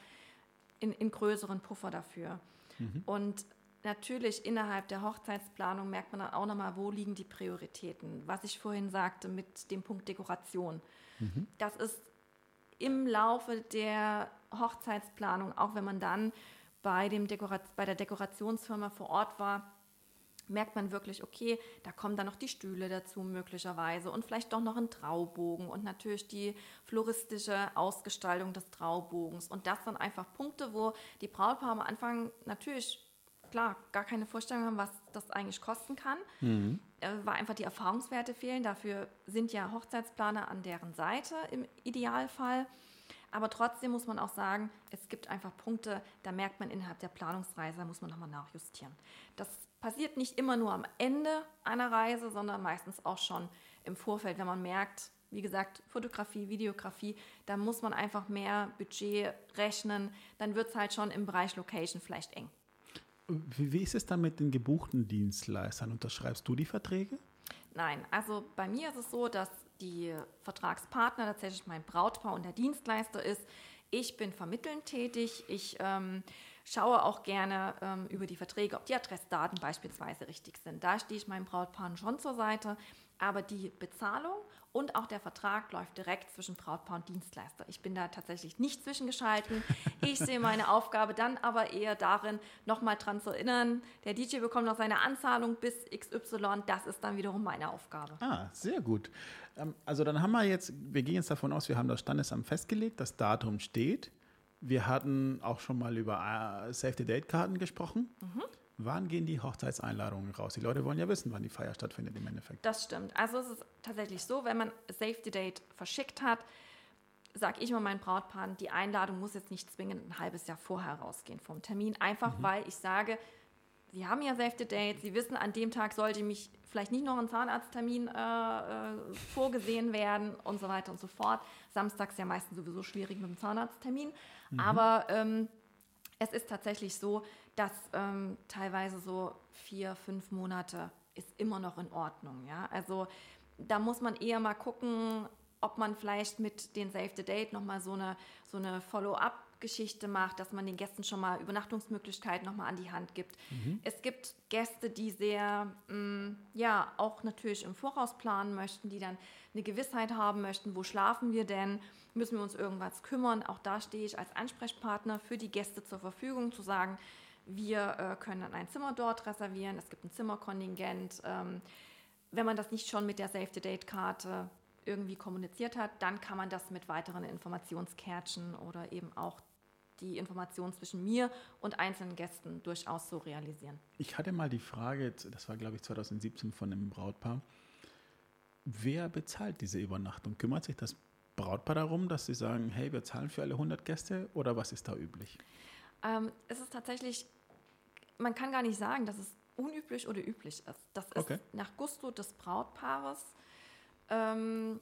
in, in größeren Puffer dafür. Mhm. Und natürlich innerhalb der Hochzeitsplanung merkt man dann auch nochmal, wo liegen die Prioritäten. Was ich vorhin sagte mit dem Punkt Dekoration. Mhm. Das ist im Laufe der Hochzeitsplanung, auch wenn man dann bei, dem bei der Dekorationsfirma vor Ort war, merkt man wirklich, okay, da kommen dann noch die Stühle dazu möglicherweise und vielleicht doch noch ein Traubogen und natürlich die floristische Ausgestaltung des Traubogens. Und das sind einfach Punkte, wo die Brautpaare am Anfang natürlich, klar, gar keine Vorstellung haben, was das eigentlich kosten kann, mhm. äh, weil einfach die Erfahrungswerte fehlen. Dafür sind ja Hochzeitsplaner an deren Seite im Idealfall. Aber trotzdem muss man auch sagen, es gibt einfach Punkte, da merkt man innerhalb der Planungsreise, da muss man nochmal nachjustieren. Das passiert nicht immer nur am Ende einer Reise, sondern meistens auch schon im Vorfeld, wenn man merkt, wie gesagt, Fotografie, Videografie, da muss man einfach mehr Budget rechnen, dann wird es halt schon im Bereich Location vielleicht eng. Wie, wie ist es dann mit den gebuchten Dienstleistern? Unterschreibst du die Verträge? Nein, also bei mir ist es so, dass die Vertragspartner tatsächlich mein Brautpaar und der Dienstleister ist. Ich bin vermittelnd tätig. Ich ähm, schaue auch gerne ähm, über die Verträge, ob die Adressdaten beispielsweise richtig sind. Da stehe ich meinem Brautpaar schon zur Seite. Aber die Bezahlung und auch der Vertrag läuft direkt zwischen Brautpaar und Dienstleister. Ich bin da tatsächlich nicht zwischengeschalten. Ich sehe meine Aufgabe dann aber eher darin, nochmal dran zu erinnern, der DJ bekommt noch seine Anzahlung bis XY. Das ist dann wiederum meine Aufgabe. Ah, sehr gut. Ähm, also dann haben wir jetzt, wir gehen jetzt davon aus, wir haben das Standesamt festgelegt, das Datum steht. Wir hatten auch schon mal über äh, Safety-Date-Karten gesprochen. Mhm. Wann gehen die Hochzeitseinladungen raus? Die Leute wollen ja wissen, wann die Feier stattfindet im Endeffekt. Das stimmt. Also es ist tatsächlich so, wenn man Safety Date verschickt hat, sage ich mal meinen Brautpaaren, die Einladung muss jetzt nicht zwingend ein halbes Jahr vorher rausgehen vom Termin, einfach mhm. weil ich sage, Sie haben ja Safety Date, Sie wissen, an dem Tag sollte mich vielleicht nicht noch ein Zahnarzttermin äh, äh, vorgesehen werden und so weiter und so fort. Samstags ja meistens sowieso schwierig mit dem Zahnarzttermin. Mhm. Aber ähm, es ist tatsächlich so, dass ähm, teilweise so vier, fünf Monate ist immer noch in Ordnung. Ja? Also da muss man eher mal gucken, ob man vielleicht mit den Save the Date nochmal so eine, so eine Follow-up-Geschichte macht, dass man den Gästen schon mal Übernachtungsmöglichkeiten nochmal an die Hand gibt. Mhm. Es gibt Gäste, die sehr, mh, mm, ja, auch natürlich im Voraus planen möchten, die dann eine Gewissheit haben möchten, wo schlafen wir denn, müssen wir uns irgendwas kümmern. Auch da stehe ich als Ansprechpartner für die Gäste zur Verfügung, zu sagen, wir äh, können ein Zimmer dort reservieren, es gibt ein Zimmerkontingent. Ähm, wenn man das nicht schon mit der Save-the-Date-Karte irgendwie kommuniziert hat, dann kann man das mit weiteren Informationskärtchen oder eben auch die Information zwischen mir und einzelnen Gästen durchaus so realisieren. Ich hatte mal die Frage, das war glaube ich 2017 von einem Brautpaar, wer bezahlt diese Übernachtung? Kümmert sich das Brautpaar darum, dass sie sagen, hey, wir zahlen für alle 100 Gäste oder was ist da üblich? Ähm, es ist tatsächlich, man kann gar nicht sagen, dass es unüblich oder üblich ist. Das ist okay. nach Gusto des Brautpaares. Ähm,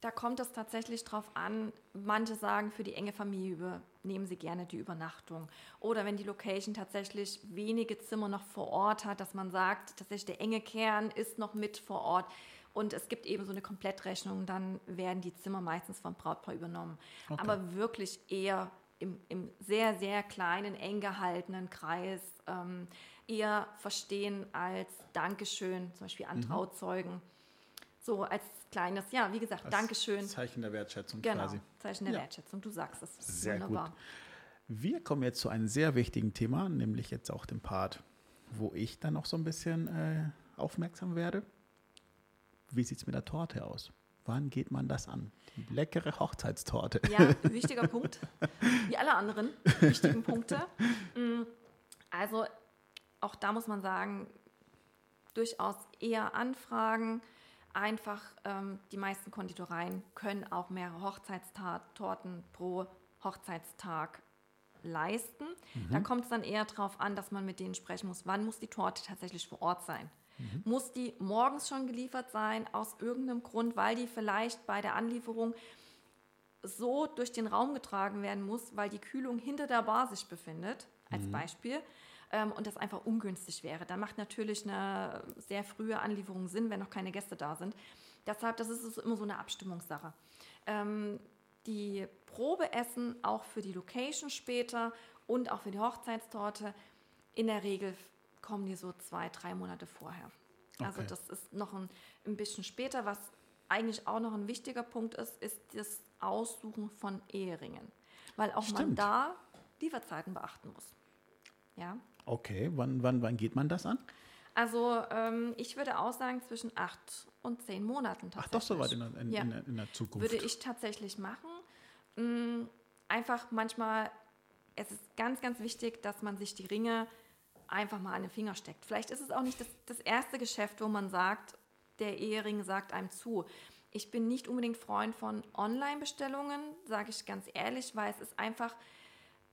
da kommt es tatsächlich drauf an. Manche sagen, für die enge Familie nehmen sie gerne die Übernachtung. Oder wenn die Location tatsächlich wenige Zimmer noch vor Ort hat, dass man sagt, tatsächlich der enge Kern ist noch mit vor Ort. Und es gibt eben so eine Komplettrechnung, dann werden die Zimmer meistens vom Brautpaar übernommen. Okay. Aber wirklich eher im, im, sehr, sehr kleinen, eng gehaltenen Kreis ähm, eher verstehen als Dankeschön, zum Beispiel an mhm. Trauzeugen. So als kleines, ja, wie gesagt, als Dankeschön. Zeichen der Wertschätzung genau, quasi. Zeichen der ja. Wertschätzung, du sagst es. Sehr Wunderbar. gut. Wir kommen jetzt zu einem sehr wichtigen Thema, nämlich jetzt auch dem Part, wo ich dann noch so ein bisschen äh, aufmerksam werde. Wie sieht es mit der Torte aus? Wann geht man das an? Die leckere Hochzeitstorte. Ja, wichtiger Punkt. Wie alle anderen wichtigen Punkte. Mm, also auch da muss man sagen, durchaus eher anfragen einfach, ähm, die meisten Konditoreien können auch mehrere Hochzeitstorten pro Hochzeitstag leisten. Mhm. Da kommt es dann eher darauf an, dass man mit denen sprechen muss, wann muss die Torte tatsächlich vor Ort sein. Mhm. Muss die morgens schon geliefert sein, aus irgendeinem Grund, weil die vielleicht bei der Anlieferung so durch den Raum getragen werden muss, weil die Kühlung hinter der Bar sich befindet, als mhm. Beispiel ähm, und das einfach ungünstig wäre. Da macht natürlich eine sehr frühe Anlieferung Sinn, wenn noch keine Gäste da sind. Deshalb, das ist immer so eine Abstimmungssache. Ähm, die Probeessen auch für die Location später und auch für die Hochzeitstorte, in der Regel kommen die so zwei, drei Monate vorher. Also okay. das ist noch ein, ein bisschen später. Was eigentlich auch noch ein wichtiger Punkt ist, ist das Aussuchen von Eheringen. Weil auch Stimmt. man da Lieferzeiten beachten muss. Ja. Okay, wann, wann, wann geht man das an? Also ähm, ich würde auch sagen zwischen acht und zehn Monaten tatsächlich. Ach, doch so weit in, in, ja. in, der, in der Zukunft. Würde ich tatsächlich machen. Mhm, einfach manchmal, es ist ganz, ganz wichtig, dass man sich die Ringe einfach mal an den Finger steckt. Vielleicht ist es auch nicht das, das erste Geschäft, wo man sagt, der Ehering sagt einem zu. Ich bin nicht unbedingt Freund von Online-Bestellungen, sage ich ganz ehrlich, weil es ist einfach,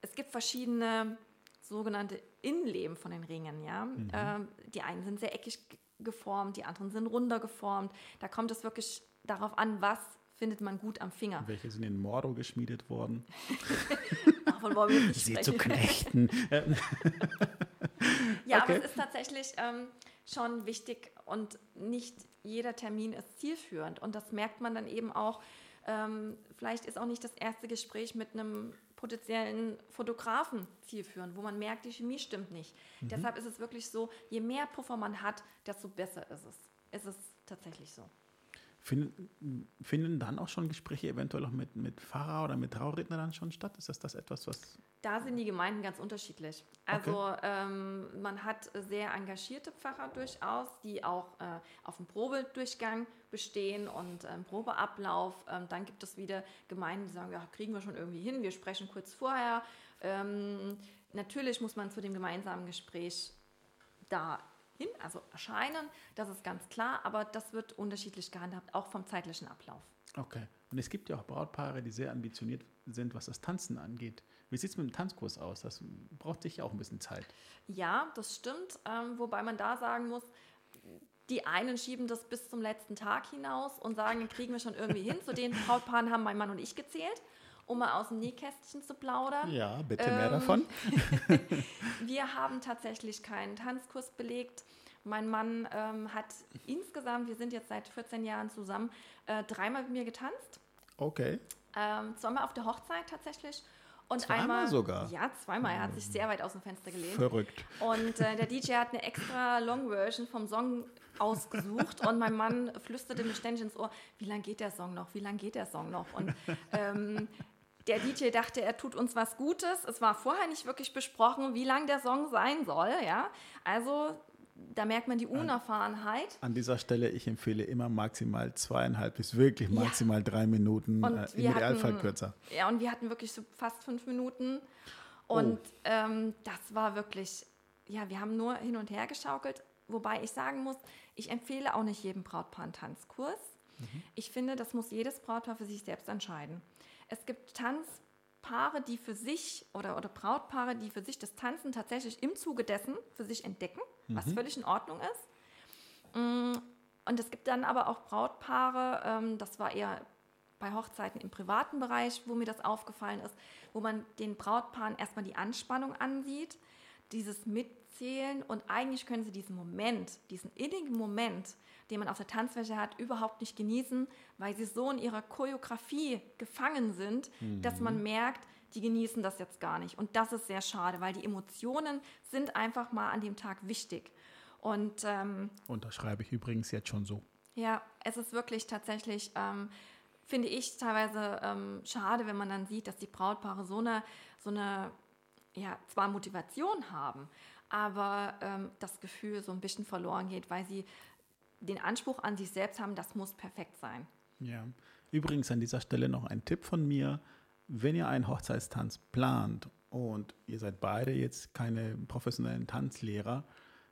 es gibt verschiedene sogenannte Innenleben von den Ringen. Ja? Mhm. Ähm, die einen sind sehr eckig geformt, die anderen sind runder geformt. Da kommt es wirklich darauf an, was findet man gut am Finger. Welche sind in Mordo geschmiedet worden? [LAUGHS] Davon wollen wir nicht Sie zu knechten. [LAUGHS] [LAUGHS] ja, okay. aber es ist tatsächlich ähm, schon wichtig und nicht jeder Termin ist zielführend. Und das merkt man dann eben auch. Ähm, vielleicht ist auch nicht das erste Gespräch mit einem potenziellen Fotografen zielführend, wo man merkt, die Chemie stimmt nicht. Mhm. Deshalb ist es wirklich so, je mehr Puffer man hat, desto besser ist es. Es ist tatsächlich so. Finden, finden dann auch schon Gespräche eventuell auch mit, mit Pfarrer oder mit Trauredner dann schon statt? Ist das, das etwas, was. Da sind die Gemeinden ganz unterschiedlich. Also okay. ähm, man hat sehr engagierte Pfarrer durchaus, die auch äh, auf dem Probedurchgang bestehen und ähm, Probeablauf. Ähm, dann gibt es wieder Gemeinden, die sagen, ja, kriegen wir schon irgendwie hin, wir sprechen kurz vorher. Ähm, natürlich muss man zu dem gemeinsamen Gespräch da hin, also erscheinen, das ist ganz klar, aber das wird unterschiedlich gehandhabt, auch vom zeitlichen Ablauf. Okay. Und es gibt ja auch Brautpaare, die sehr ambitioniert sind, was das Tanzen angeht. Wie sieht es mit dem Tanzkurs aus? Das braucht sich ja auch ein bisschen Zeit. Ja, das stimmt. Ähm, wobei man da sagen muss, die einen schieben das bis zum letzten Tag hinaus und sagen, kriegen wir schon irgendwie hin. Zu den Brautpaaren haben mein Mann und ich gezählt um mal aus dem Nähkästchen zu plaudern. Ja, bitte mehr ähm, davon. [LAUGHS] [LAUGHS] wir haben tatsächlich keinen Tanzkurs belegt. Mein Mann ähm, hat insgesamt, wir sind jetzt seit 14 Jahren zusammen, äh, dreimal mit mir getanzt. Okay. Ähm, zweimal auf der Hochzeit tatsächlich. Und zweimal einmal, sogar? Ja, zweimal. Er hat sich sehr weit aus dem Fenster gelehnt. Verrückt. Und äh, der DJ hat eine extra Long-Version vom Song ausgesucht und mein Mann flüsterte mir ständig ins Ohr, wie lange geht der Song noch, wie lange geht der Song noch? Und ähm, der DJ dachte, er tut uns was Gutes. Es war vorher nicht wirklich besprochen, wie lang der Song sein soll. Ja? Also da merkt man die Unerfahrenheit. An dieser Stelle, ich empfehle immer maximal zweieinhalb bis wirklich maximal ja. drei Minuten, äh, im Idealfall hatten, kürzer. Ja, und wir hatten wirklich so fast fünf Minuten. Und oh. ähm, das war wirklich, ja, wir haben nur hin und her geschaukelt. Wobei ich sagen muss, ich empfehle auch nicht jedem Brautpaar einen Tanzkurs. Mhm. Ich finde, das muss jedes Brautpaar für sich selbst entscheiden. Es gibt Tanzpaare, die für sich oder, oder Brautpaare, die für sich das Tanzen tatsächlich im Zuge dessen für sich entdecken, mhm. was völlig in Ordnung ist. Mm, und es gibt dann aber auch Brautpaare, ähm, das war eher bei Hochzeiten im privaten Bereich, wo mir das aufgefallen ist, wo man den Brautpaaren erstmal die Anspannung ansieht, dieses Mitzählen und eigentlich können sie diesen Moment, diesen innigen Moment, den man auf der Tanzfläche hat, überhaupt nicht genießen, weil sie so in ihrer Choreografie gefangen sind, mhm. dass man merkt, die genießen das jetzt gar nicht. Und das ist sehr schade, weil die Emotionen sind einfach mal an dem Tag wichtig. Und ähm, unterschreibe ich übrigens jetzt schon so. Ja, es ist wirklich tatsächlich, ähm, finde ich teilweise ähm, schade, wenn man dann sieht, dass die Brautpaare so eine, so eine, ja, zwar Motivation haben, aber ähm, das Gefühl so ein bisschen verloren geht, weil sie den Anspruch an sich selbst haben, das muss perfekt sein. Ja, übrigens an dieser Stelle noch ein Tipp von mir. Wenn ihr einen Hochzeitstanz plant und ihr seid beide jetzt keine professionellen Tanzlehrer,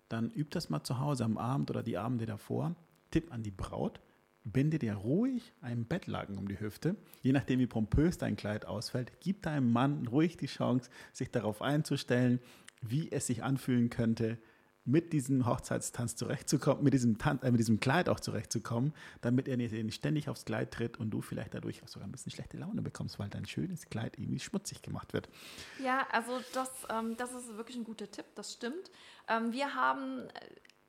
dann übt das mal zu Hause am Abend oder die Abende davor. Tipp an die Braut, binde dir ruhig einen Bettlaken um die Hüfte. Je nachdem, wie pompös dein Kleid ausfällt, gib deinem Mann ruhig die Chance, sich darauf einzustellen, wie es sich anfühlen könnte, mit diesem Hochzeitstanz zurechtzukommen, mit diesem, Tan äh, mit diesem Kleid auch zurechtzukommen, damit er nicht ständig aufs Kleid tritt und du vielleicht dadurch auch sogar ein bisschen schlechte Laune bekommst, weil dein schönes Kleid irgendwie schmutzig gemacht wird. Ja, also das, ähm, das ist wirklich ein guter Tipp, das stimmt. Ähm, wir haben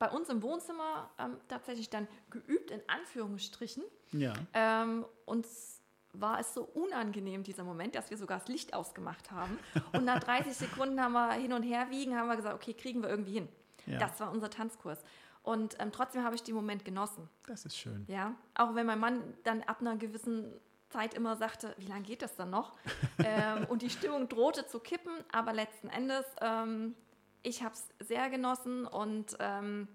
bei uns im Wohnzimmer ähm, tatsächlich dann geübt, in Anführungsstrichen. Ja. Ähm, uns war es so unangenehm, dieser Moment, dass wir sogar das Licht ausgemacht haben. Und nach 30 Sekunden haben wir hin und her wiegen, haben wir gesagt, okay, kriegen wir irgendwie hin. Ja. Das war unser Tanzkurs. Und ähm, trotzdem habe ich den Moment genossen. Das ist schön. Ja, auch wenn mein Mann dann ab einer gewissen Zeit immer sagte, wie lange geht das dann noch? [LAUGHS] ähm, und die Stimmung drohte zu kippen, aber letzten Endes, ähm, ich habe es sehr genossen und ähm,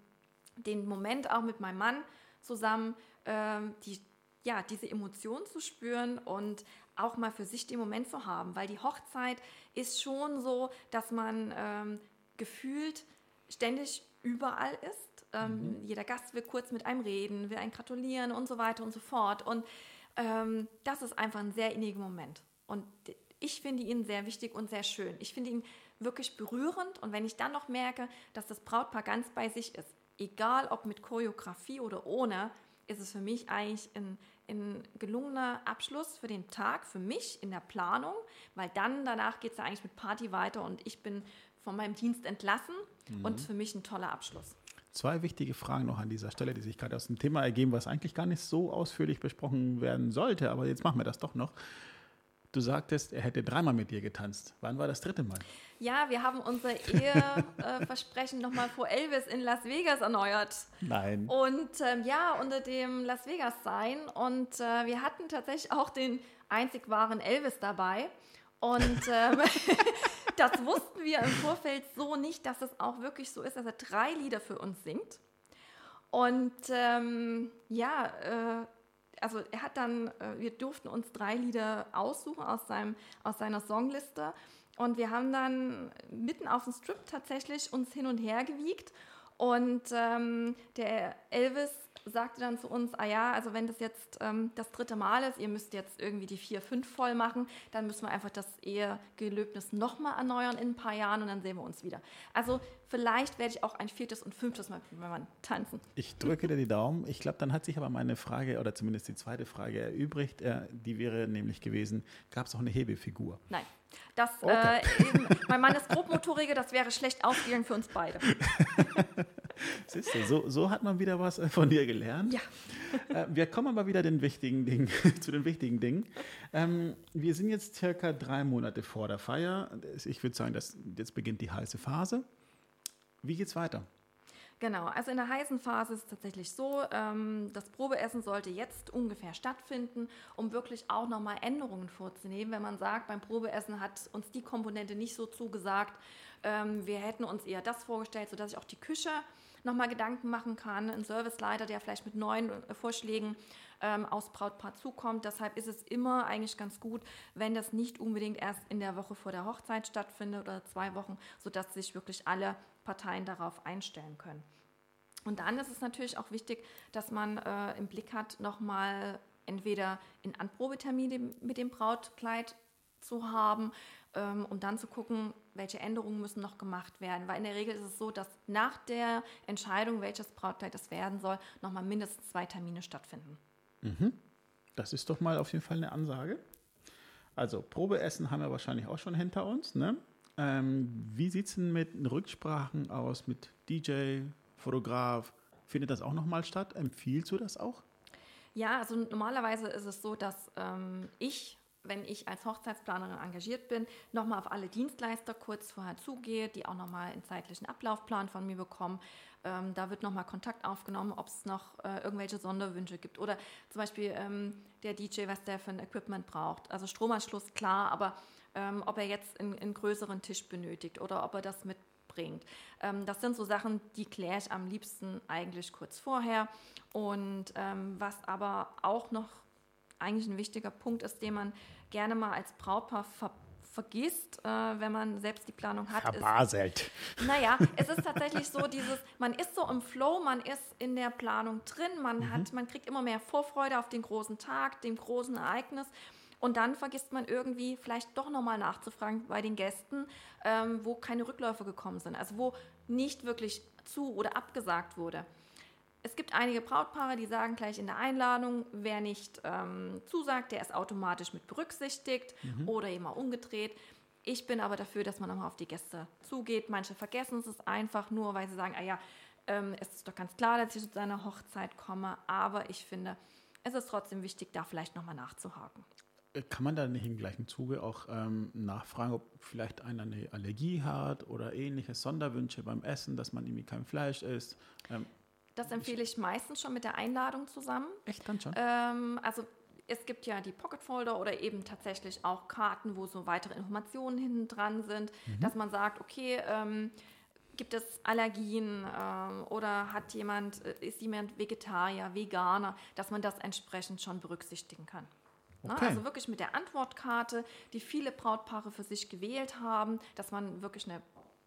den Moment auch mit meinem Mann zusammen, ähm, die, ja, diese Emotion zu spüren und auch mal für sich den Moment zu haben, weil die Hochzeit ist schon so, dass man ähm, gefühlt ständig überall ist. Ähm, mhm. Jeder Gast will kurz mit einem reden, will einen gratulieren und so weiter und so fort. Und ähm, das ist einfach ein sehr inniger Moment. Und ich finde ihn sehr wichtig und sehr schön. Ich finde ihn wirklich berührend. Und wenn ich dann noch merke, dass das Brautpaar ganz bei sich ist, egal ob mit Choreografie oder ohne, ist es für mich eigentlich ein, ein gelungener Abschluss für den Tag, für mich in der Planung, weil dann danach geht es ja eigentlich mit Party weiter und ich bin von meinem Dienst entlassen mhm. und für mich ein toller Abschluss. Zwei wichtige Fragen noch an dieser Stelle, die sich gerade aus dem Thema ergeben, was eigentlich gar nicht so ausführlich besprochen werden sollte, aber jetzt machen wir das doch noch. Du sagtest, er hätte dreimal mit dir getanzt. Wann war das dritte Mal? Ja, wir haben unser Eheversprechen [LAUGHS] nochmal vor Elvis in Las Vegas erneuert. Nein. Und ähm, ja, unter dem Las Vegas Sein. Und äh, wir hatten tatsächlich auch den einzig wahren Elvis dabei. Und ähm, [LAUGHS] [LAUGHS] das wussten wir im Vorfeld so nicht, dass es auch wirklich so ist, dass er drei Lieder für uns singt. Und ähm, ja, äh, also er hat dann, äh, wir durften uns drei Lieder aussuchen aus, seinem, aus seiner Songliste. Und wir haben dann mitten auf dem Strip tatsächlich uns hin und her gewiegt. Und ähm, der Elvis sagte dann zu uns, ah ja, also wenn das jetzt ähm, das dritte Mal ist, ihr müsst jetzt irgendwie die vier, fünf voll machen, dann müssen wir einfach das Ehegelöbnis nochmal erneuern in ein paar Jahren und dann sehen wir uns wieder. Also vielleicht werde ich auch ein viertes und fünftes Mal mit meinem Mann tanzen. Ich drücke dir die Daumen. Ich glaube, dann hat sich aber meine Frage oder zumindest die zweite Frage erübrigt. Äh, die wäre nämlich gewesen, gab es auch eine Hebefigur? Nein. Das, okay. äh, eben, mein Mann ist Grobmotoriker, das wäre schlecht ausgegangen für uns beide. [LAUGHS] Siehst du, so, so hat man wieder was äh, von dir gelernt. Ja. [LAUGHS] Äh, wir kommen aber wieder den wichtigen Dingen, [LAUGHS] zu den wichtigen Dingen. Ähm, wir sind jetzt circa drei Monate vor der Feier. Ich würde sagen, dass jetzt beginnt die heiße Phase. Wie geht's weiter? Genau, also in der heißen Phase ist es tatsächlich so, ähm, das Probeessen sollte jetzt ungefähr stattfinden, um wirklich auch nochmal Änderungen vorzunehmen. Wenn man sagt, beim Probeessen hat uns die Komponente nicht so zugesagt, ähm, wir hätten uns eher das vorgestellt, sodass ich auch die Küche nochmal Gedanken machen kann, ein Serviceleiter, der vielleicht mit neuen äh, Vorschlägen ähm, aus Brautpaar zukommt. Deshalb ist es immer eigentlich ganz gut, wenn das nicht unbedingt erst in der Woche vor der Hochzeit stattfindet oder zwei Wochen, sodass sich wirklich alle Parteien darauf einstellen können. Und dann ist es natürlich auch wichtig, dass man äh, im Blick hat, nochmal entweder in Anprobetermine mit dem Brautkleid zu haben, ähm, um dann zu gucken, welche Änderungen müssen noch gemacht werden. Weil in der Regel ist es so, dass nach der Entscheidung, welches Brautkleid es werden soll, nochmal mindestens zwei Termine stattfinden. Mhm. Das ist doch mal auf jeden Fall eine Ansage. Also Probeessen haben wir wahrscheinlich auch schon hinter uns. Ne? Ähm, wie sieht es denn mit Rücksprachen aus mit DJ, Fotograf? Findet das auch nochmal statt? Empfiehlst du das auch? Ja, also normalerweise ist es so, dass ähm, ich wenn ich als Hochzeitsplanerin engagiert bin, nochmal auf alle Dienstleister kurz vorher zugehe, die auch nochmal einen zeitlichen Ablaufplan von mir bekommen. Ähm, da wird nochmal Kontakt aufgenommen, ob es noch äh, irgendwelche Sonderwünsche gibt. Oder zum Beispiel ähm, der DJ, was der für ein Equipment braucht. Also Stromanschluss, klar, aber ähm, ob er jetzt einen, größeren Tisch benötigt oder ob er das mitbringt. Ähm, das sind so Sachen, die kläre ich am liebsten eigentlich kurz vorher. Und ähm, was aber auch noch eigentlich ein wichtiger Punkt ist, den man gerne mal als Brautpaar ver vergisst, äh, wenn man selbst die Planung hat. Verbaselt. Ist, naja, [LAUGHS] es ist tatsächlich so, dieses, man ist so im Flow, man ist in der Planung drin, man, mhm. hat, man kriegt immer mehr Vorfreude auf den großen Tag, dem großen Ereignis. Und dann vergisst man irgendwie vielleicht doch nochmal nachzufragen bei den Gästen, ähm, wo keine Rückläufe gekommen sind, also wo nicht wirklich zu oder abgesagt wurde. Es gibt einige Brautpaare, die sagen gleich in der Einladung, wer nicht ähm, zusagt, der ist automatisch mit berücksichtigt mhm. oder eben auch umgedreht. Ich bin aber dafür, dass man nochmal auf die Gäste zugeht. Manche vergessen es einfach nur, weil sie sagen, ah ja, ähm, es ist doch ganz klar, dass ich zu seiner Hochzeit komme, aber ich finde, es ist trotzdem wichtig, da vielleicht nochmal nachzuhaken. Äh, kann man da nicht im gleichen Zuge auch ähm, nachfragen, ob vielleicht einer eine Allergie hat oder ähnliche Sonderwünsche beim Essen, dass man irgendwie kein Fleisch isst? Ähm, das empfehle ich meistens schon mit der Einladung zusammen. Echt dann schon? Ähm, also es gibt ja die Pocket Folder oder eben tatsächlich auch Karten, wo so weitere Informationen hinten dran sind, mhm. dass man sagt, okay, ähm, gibt es Allergien ähm, oder hat jemand, äh, ist jemand Vegetarier, Veganer, dass man das entsprechend schon berücksichtigen kann. Ne? Okay. Also wirklich mit der Antwortkarte, die viele Brautpaare für sich gewählt haben, dass man wirklich eine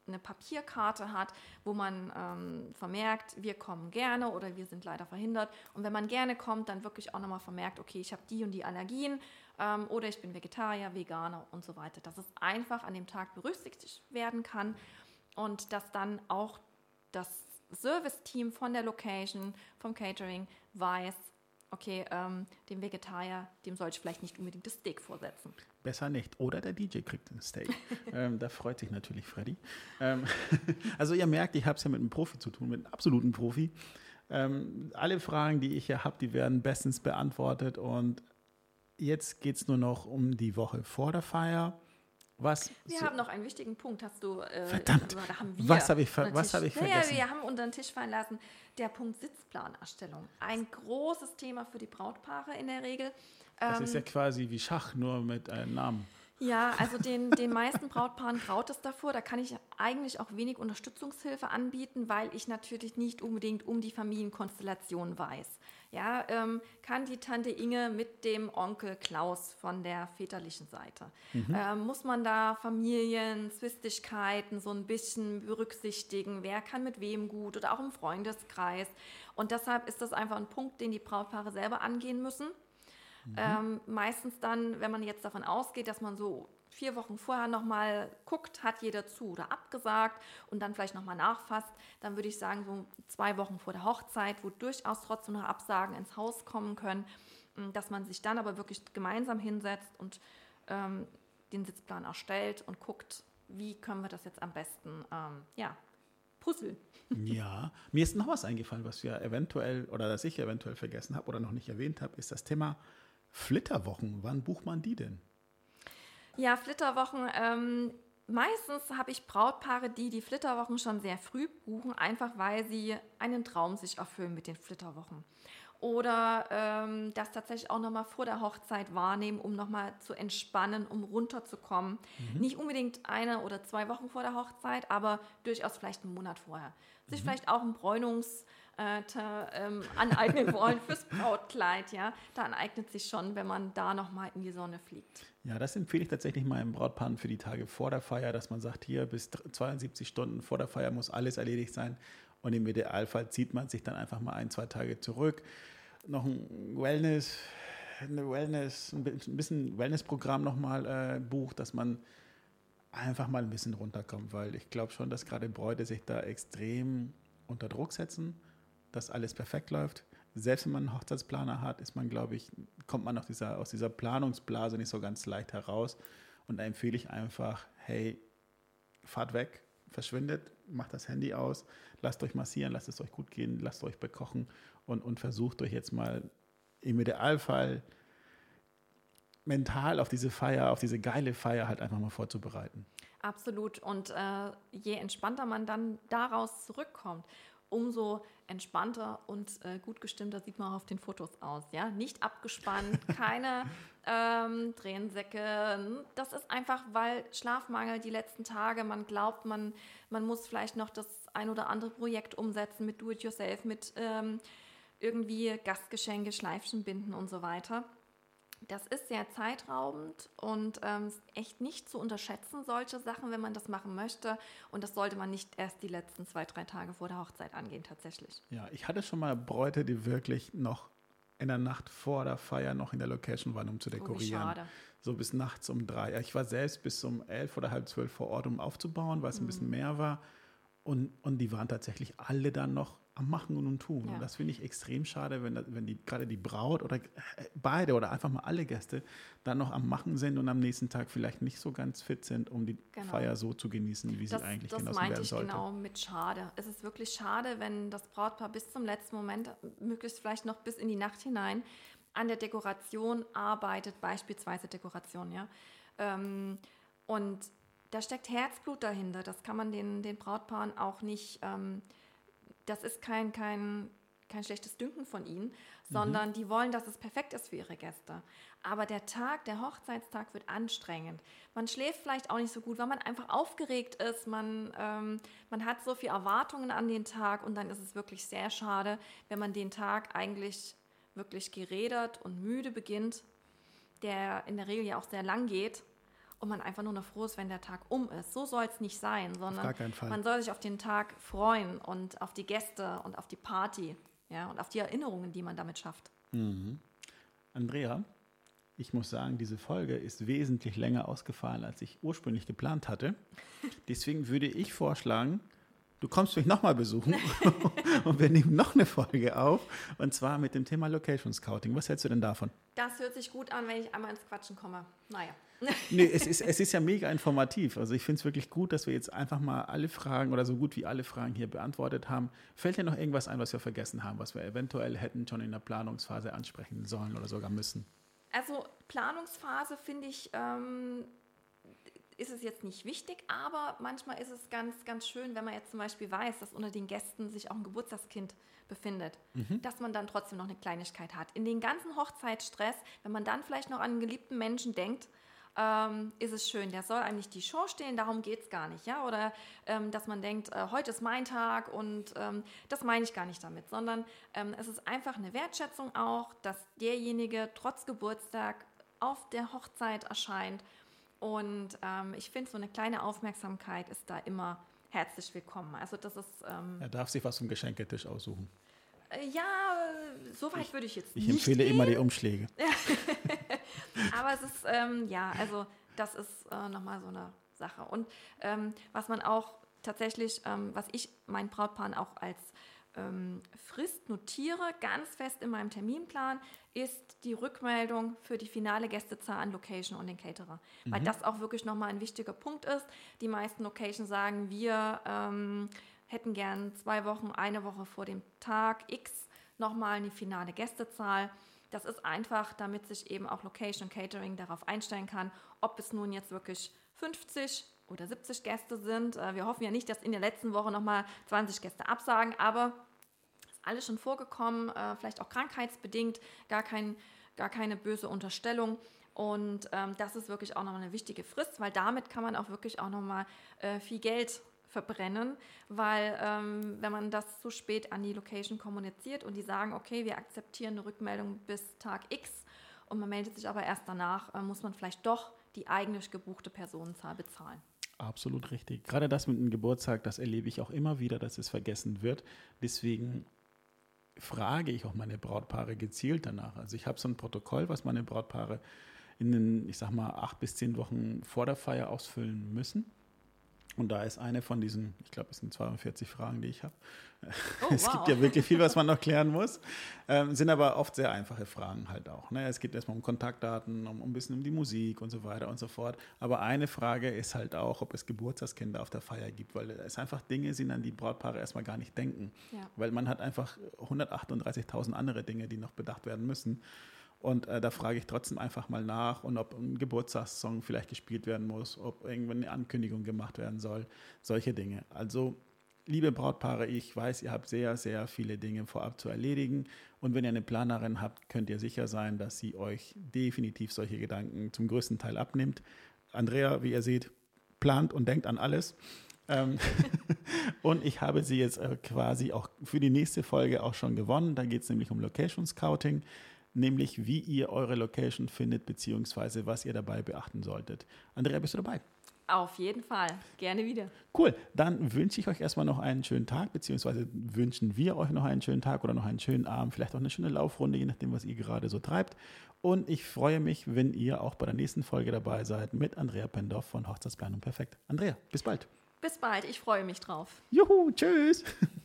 eine Papierkarte hat, wo man ähm, vermerkt, wir kommen gerne oder wir sind leider verhindert. Und wenn man gerne kommt, dann wirklich auch nochmal vermerkt, okay, ich habe die und die Allergien ähm, oder ich bin Vegetarier, Veganer und so weiter. Dass es einfach an dem Tag berücksichtigt werden kann und dass dann auch das Service-Team von der Location, vom Catering weiß, okay, ähm, dem Vegetarier, dem soll ich vielleicht nicht unbedingt das Steak vorsetzen. Besser nicht. Oder der DJ kriegt ein Steak. [LAUGHS] ähm, da freut sich natürlich Freddy. Ähm, [LAUGHS] also ihr merkt, ich habe es ja mit einem Profi zu tun, mit einem absoluten Profi. Ähm, alle Fragen, die ich hier habe, die werden bestens beantwortet. Und jetzt geht es nur noch um die Woche vor der Feier. Was wir so haben noch einen wichtigen Punkt, hast du. Äh, Verdammt. Da haben wir was habe ich, ver was hab ich vergessen? Naja, wir haben unter den Tisch fallen lassen, der Punkt Sitzplanerstellung. Ein großes Thema für die Brautpaare in der Regel. Das ähm, ist ja ähm, quasi wie Schach, nur mit einem Namen. Ja, also den, den meisten Brautpaaren graut es davor. Da kann ich eigentlich auch wenig Unterstützungshilfe anbieten, weil ich natürlich nicht unbedingt um die Familienkonstellation weiß. Ja, ähm, kann die Tante Inge mit dem Onkel Klaus von der väterlichen Seite? Mhm. Ähm, muss man da Familien, Zwistigkeiten so ein bisschen berücksichtigen? Wer kann mit wem gut oder auch im Freundeskreis? Und deshalb ist das einfach ein Punkt, den die Brautpaare selber angehen müssen. Mhm. Ähm, meistens dann, wenn man jetzt davon ausgeht, dass man so vier Wochen vorher nochmal guckt, hat jeder zu oder abgesagt und dann vielleicht nochmal nachfasst, dann würde ich sagen, so zwei Wochen vor der Hochzeit, wo durchaus trotzdem noch Absagen ins Haus kommen können, mm, dass man sich dann aber wirklich gemeinsam hinsetzt und ähm, den Sitzplan erstellt und guckt, wie können wir das jetzt am besten, ähm, ja, puzzeln. [LAUGHS] Ja, mir ist noch was eingefallen, was wir eventuell oder das ich eventuell vergessen habe oder noch nicht erwähnt habe, ist das Thema Flitterwochen, wann bucht man die denn? Ja, Flitterwochen. Ähm, meistens habe ich Brautpaare, die die Flitterwochen schon sehr früh buchen, einfach weil sie einen Traum sich erfüllen mit den Flitterwochen. oder ähm, das tatsächlich auch nochmal vor der Hochzeit wahrnehmen, um nochmal zu entspannen, um runterzukommen. Mhm. Nicht unbedingt eine oder zwei Wochen vor der Hochzeit, aber durchaus vielleicht einen Monat vorher. Sich mhm. vielleicht auch ein Bräunungs- äh, ähm, aneignen wollen fürs Brautkleid, ja, dann eignet sich schon, wenn man da nochmal in die Sonne fliegt. Ja, das empfehle ich tatsächlich meinem Brautpaaren für die Tage vor der Feier, dass man sagt, hier bis 72 Stunden vor der Feier muss alles erledigt sein und im Idealfall zieht man sich dann einfach mal ein, zwei Tage zurück. Noch ein Wellness, eine Wellness, ein bisschen Wellnessprogramm nochmal äh, bucht, dass man einfach mal ein bisschen runterkommt, weil ich glaube schon, dass gerade Bräute sich da extrem unter Druck setzen dass alles perfekt läuft. Selbst wenn man einen Hochzeitsplaner hat, ist man, glaube ich, kommt man aus dieser, aus dieser Planungsblase nicht so ganz leicht heraus. Und da empfehle ich einfach, hey, fahrt weg, verschwindet, macht das Handy aus, lasst euch massieren, lasst es euch gut gehen, lasst euch bekochen und, und versucht euch jetzt mal im Idealfall mental auf diese Feier, auf diese geile Feier halt einfach mal vorzubereiten. Absolut. Und äh, je entspannter man dann daraus zurückkommt umso entspannter und äh, gut gestimmter sieht man auch auf den Fotos aus. Ja? Nicht abgespannt, [LAUGHS] keine ähm, Tränensäcke. Das ist einfach, weil Schlafmangel die letzten Tage, man glaubt, man, man muss vielleicht noch das ein oder andere Projekt umsetzen mit Do-it-yourself, mit ähm, irgendwie Gastgeschenke, Schleifchen binden und so weiter. Das ist sehr zeitraubend und ähm, echt nicht zu unterschätzen, solche Sachen, wenn man das machen möchte. Und das sollte man nicht erst die letzten zwei, drei Tage vor der Hochzeit angehen, tatsächlich. Ja, ich hatte schon mal Bräute, die wirklich noch in der Nacht vor der Feier noch in der Location waren, um zu dekorieren. Oh, schade. So bis nachts um drei. Ich war selbst bis um elf oder halb zwölf vor Ort, um aufzubauen, weil es mhm. ein bisschen mehr war. Und, und die waren tatsächlich alle dann noch am Machen und Tun. Ja. Und das finde ich extrem schade, wenn, wenn die, gerade die Braut oder äh, beide oder einfach mal alle Gäste dann noch am Machen sind und am nächsten Tag vielleicht nicht so ganz fit sind, um die genau. Feier so zu genießen, wie das, sie eigentlich genossen werden sollte. Das meinte ich genau mit schade. Es ist wirklich schade, wenn das Brautpaar bis zum letzten Moment, möglichst vielleicht noch bis in die Nacht hinein, an der Dekoration arbeitet, beispielsweise Dekoration, ja. Ähm, und da steckt Herzblut dahinter. Das kann man den, den Brautpaaren auch nicht ähm, das ist kein, kein, kein schlechtes Dünken von ihnen, sondern mhm. die wollen, dass es perfekt ist für ihre Gäste. Aber der Tag, der Hochzeitstag wird anstrengend. Man schläft vielleicht auch nicht so gut, weil man einfach aufgeregt ist. Man, ähm, man hat so viele Erwartungen an den Tag und dann ist es wirklich sehr schade, wenn man den Tag eigentlich wirklich gerädert und müde beginnt, der in der Regel ja auch sehr lang geht und man einfach nur noch froh ist, wenn der Tag um ist. So soll es nicht sein, sondern man soll sich auf den Tag freuen und auf die Gäste und auf die Party ja, und auf die Erinnerungen, die man damit schafft. Mhm. Andrea, ich muss sagen, diese Folge ist wesentlich länger ausgefallen, als ich ursprünglich geplant hatte. [LAUGHS] Deswegen würde ich vorschlagen, du kommst mich nochmal besuchen [LAUGHS] und wir nehmen noch eine Folge auf und zwar mit dem Thema Location Scouting. Was hältst du denn davon? Das hört sich gut an, wenn ich einmal ins Quatschen komme. Naja. Nee, es ist, es ist ja mega informativ. Also ich finde es wirklich gut, dass wir jetzt einfach mal alle Fragen oder so gut wie alle Fragen hier beantwortet haben. Fällt dir noch irgendwas ein, was wir vergessen haben, was wir eventuell hätten schon in der Planungsphase ansprechen sollen oder sogar müssen? Also Planungsphase finde ich ähm, ist es jetzt nicht wichtig, aber manchmal ist es ganz, ganz schön, wenn man jetzt zum Beispiel weiß, dass unter den Gästen sich auch ein Geburtstagskind befindet, mhm. dass man dann trotzdem noch eine Kleinigkeit hat. In den ganzen Hochzeitsstress, wenn man dann vielleicht noch an einen geliebten Menschen denkt, ähm, ist es schön. Der soll eigentlich die Show stehen, darum geht es gar nicht. Ja? Oder ähm, dass man denkt, äh, heute ist mein Tag und ähm, das meine ich gar nicht damit, sondern ähm, es ist einfach eine Wertschätzung auch, dass derjenige trotz Geburtstag auf der Hochzeit erscheint und ähm, ich finde, so eine kleine Aufmerksamkeit ist da immer herzlich willkommen. Also das ist. Ähm, er darf sich was vom Geschenketisch aussuchen. Äh, ja, so weit würde ich jetzt ich nicht. Ich empfehle gehen. immer die Umschläge. [LAUGHS] Aber es ist, ähm, ja, also das ist äh, nochmal so eine Sache. Und ähm, was man auch tatsächlich, ähm, was ich meinen Brautpaaren auch als ähm, Frist notiere, ganz fest in meinem Terminplan, ist die Rückmeldung für die finale Gästezahl an Location und den Caterer. Mhm. Weil das auch wirklich nochmal ein wichtiger Punkt ist. Die meisten Locations sagen, wir ähm, hätten gern zwei Wochen, eine Woche vor dem Tag X nochmal eine finale Gästezahl. Das ist einfach, damit sich eben auch Location Catering darauf einstellen kann, ob es nun jetzt wirklich 50 oder 70 Gäste sind. Äh, wir hoffen ja nicht, dass in der letzten Woche nochmal 20 Gäste absagen, aber alles schon vorgekommen, äh, vielleicht auch krankheitsbedingt, gar, kein, gar keine böse Unterstellung. Und ähm, das ist wirklich auch nochmal eine wichtige Frist, weil damit kann man auch wirklich auch nochmal äh, viel Geld verbrennen, weil ähm, wenn man das zu spät an die Location kommuniziert und die sagen, okay, wir akzeptieren eine Rückmeldung bis Tag X und man meldet sich aber erst danach, äh, muss man vielleicht doch die eigentlich gebuchte Personenzahl bezahlen. Absolut richtig. Gerade das mit dem Geburtstag, das erlebe ich auch immer wieder, dass es vergessen wird. Deswegen frage ich auch meine Brautpaare gezielt danach. Also ich habe so ein Protokoll, was meine Brautpaare in den, ich sag mal, acht bis zehn Wochen vor der Feier ausfüllen müssen. Und da ist eine von diesen, ich glaube, es sind 42 Fragen, die ich habe. Oh, [LAUGHS] es wow. gibt ja wirklich viel, was man noch klären muss. Ähm, sind aber oft sehr einfache Fragen halt auch. Ne? Es geht erstmal um Kontaktdaten, um, um, ein bisschen um die Musik und so weiter und so fort. Aber eine Frage ist halt auch, ob es Geburtstagskinder auf der Feier gibt, weil es einfach Dinge sind, an die Brautpaare erstmal gar nicht denken. Ja. Weil man hat einfach 138.000 andere Dinge, die noch bedacht werden müssen. Und äh, da frage ich trotzdem einfach mal nach und ob ein Geburtstagssong vielleicht gespielt werden muss, ob irgendwann eine Ankündigung gemacht werden soll, solche Dinge. Also, liebe Brautpaare, ich weiß, ihr habt sehr, sehr viele Dinge vorab zu erledigen. Und wenn ihr eine Planerin habt, könnt ihr sicher sein, dass sie euch definitiv solche Gedanken zum größten Teil abnimmt. Andrea, wie ihr seht, plant und denkt an alles. Ähm, [LAUGHS] und ich habe sie jetzt äh, quasi auch für die nächste Folge auch schon gewonnen. Da geht es nämlich um Location Scouting nämlich wie ihr eure Location findet, beziehungsweise was ihr dabei beachten solltet. Andrea, bist du dabei? Auf jeden Fall. Gerne wieder. Cool. Dann wünsche ich euch erstmal noch einen schönen Tag, beziehungsweise wünschen wir euch noch einen schönen Tag oder noch einen schönen Abend, vielleicht auch eine schöne Laufrunde, je nachdem, was ihr gerade so treibt. Und ich freue mich, wenn ihr auch bei der nächsten Folge dabei seid mit Andrea Pendorf von Hochzeitsplanung Perfekt. Andrea, bis bald. Bis bald. Ich freue mich drauf. Juhu, tschüss. [LAUGHS]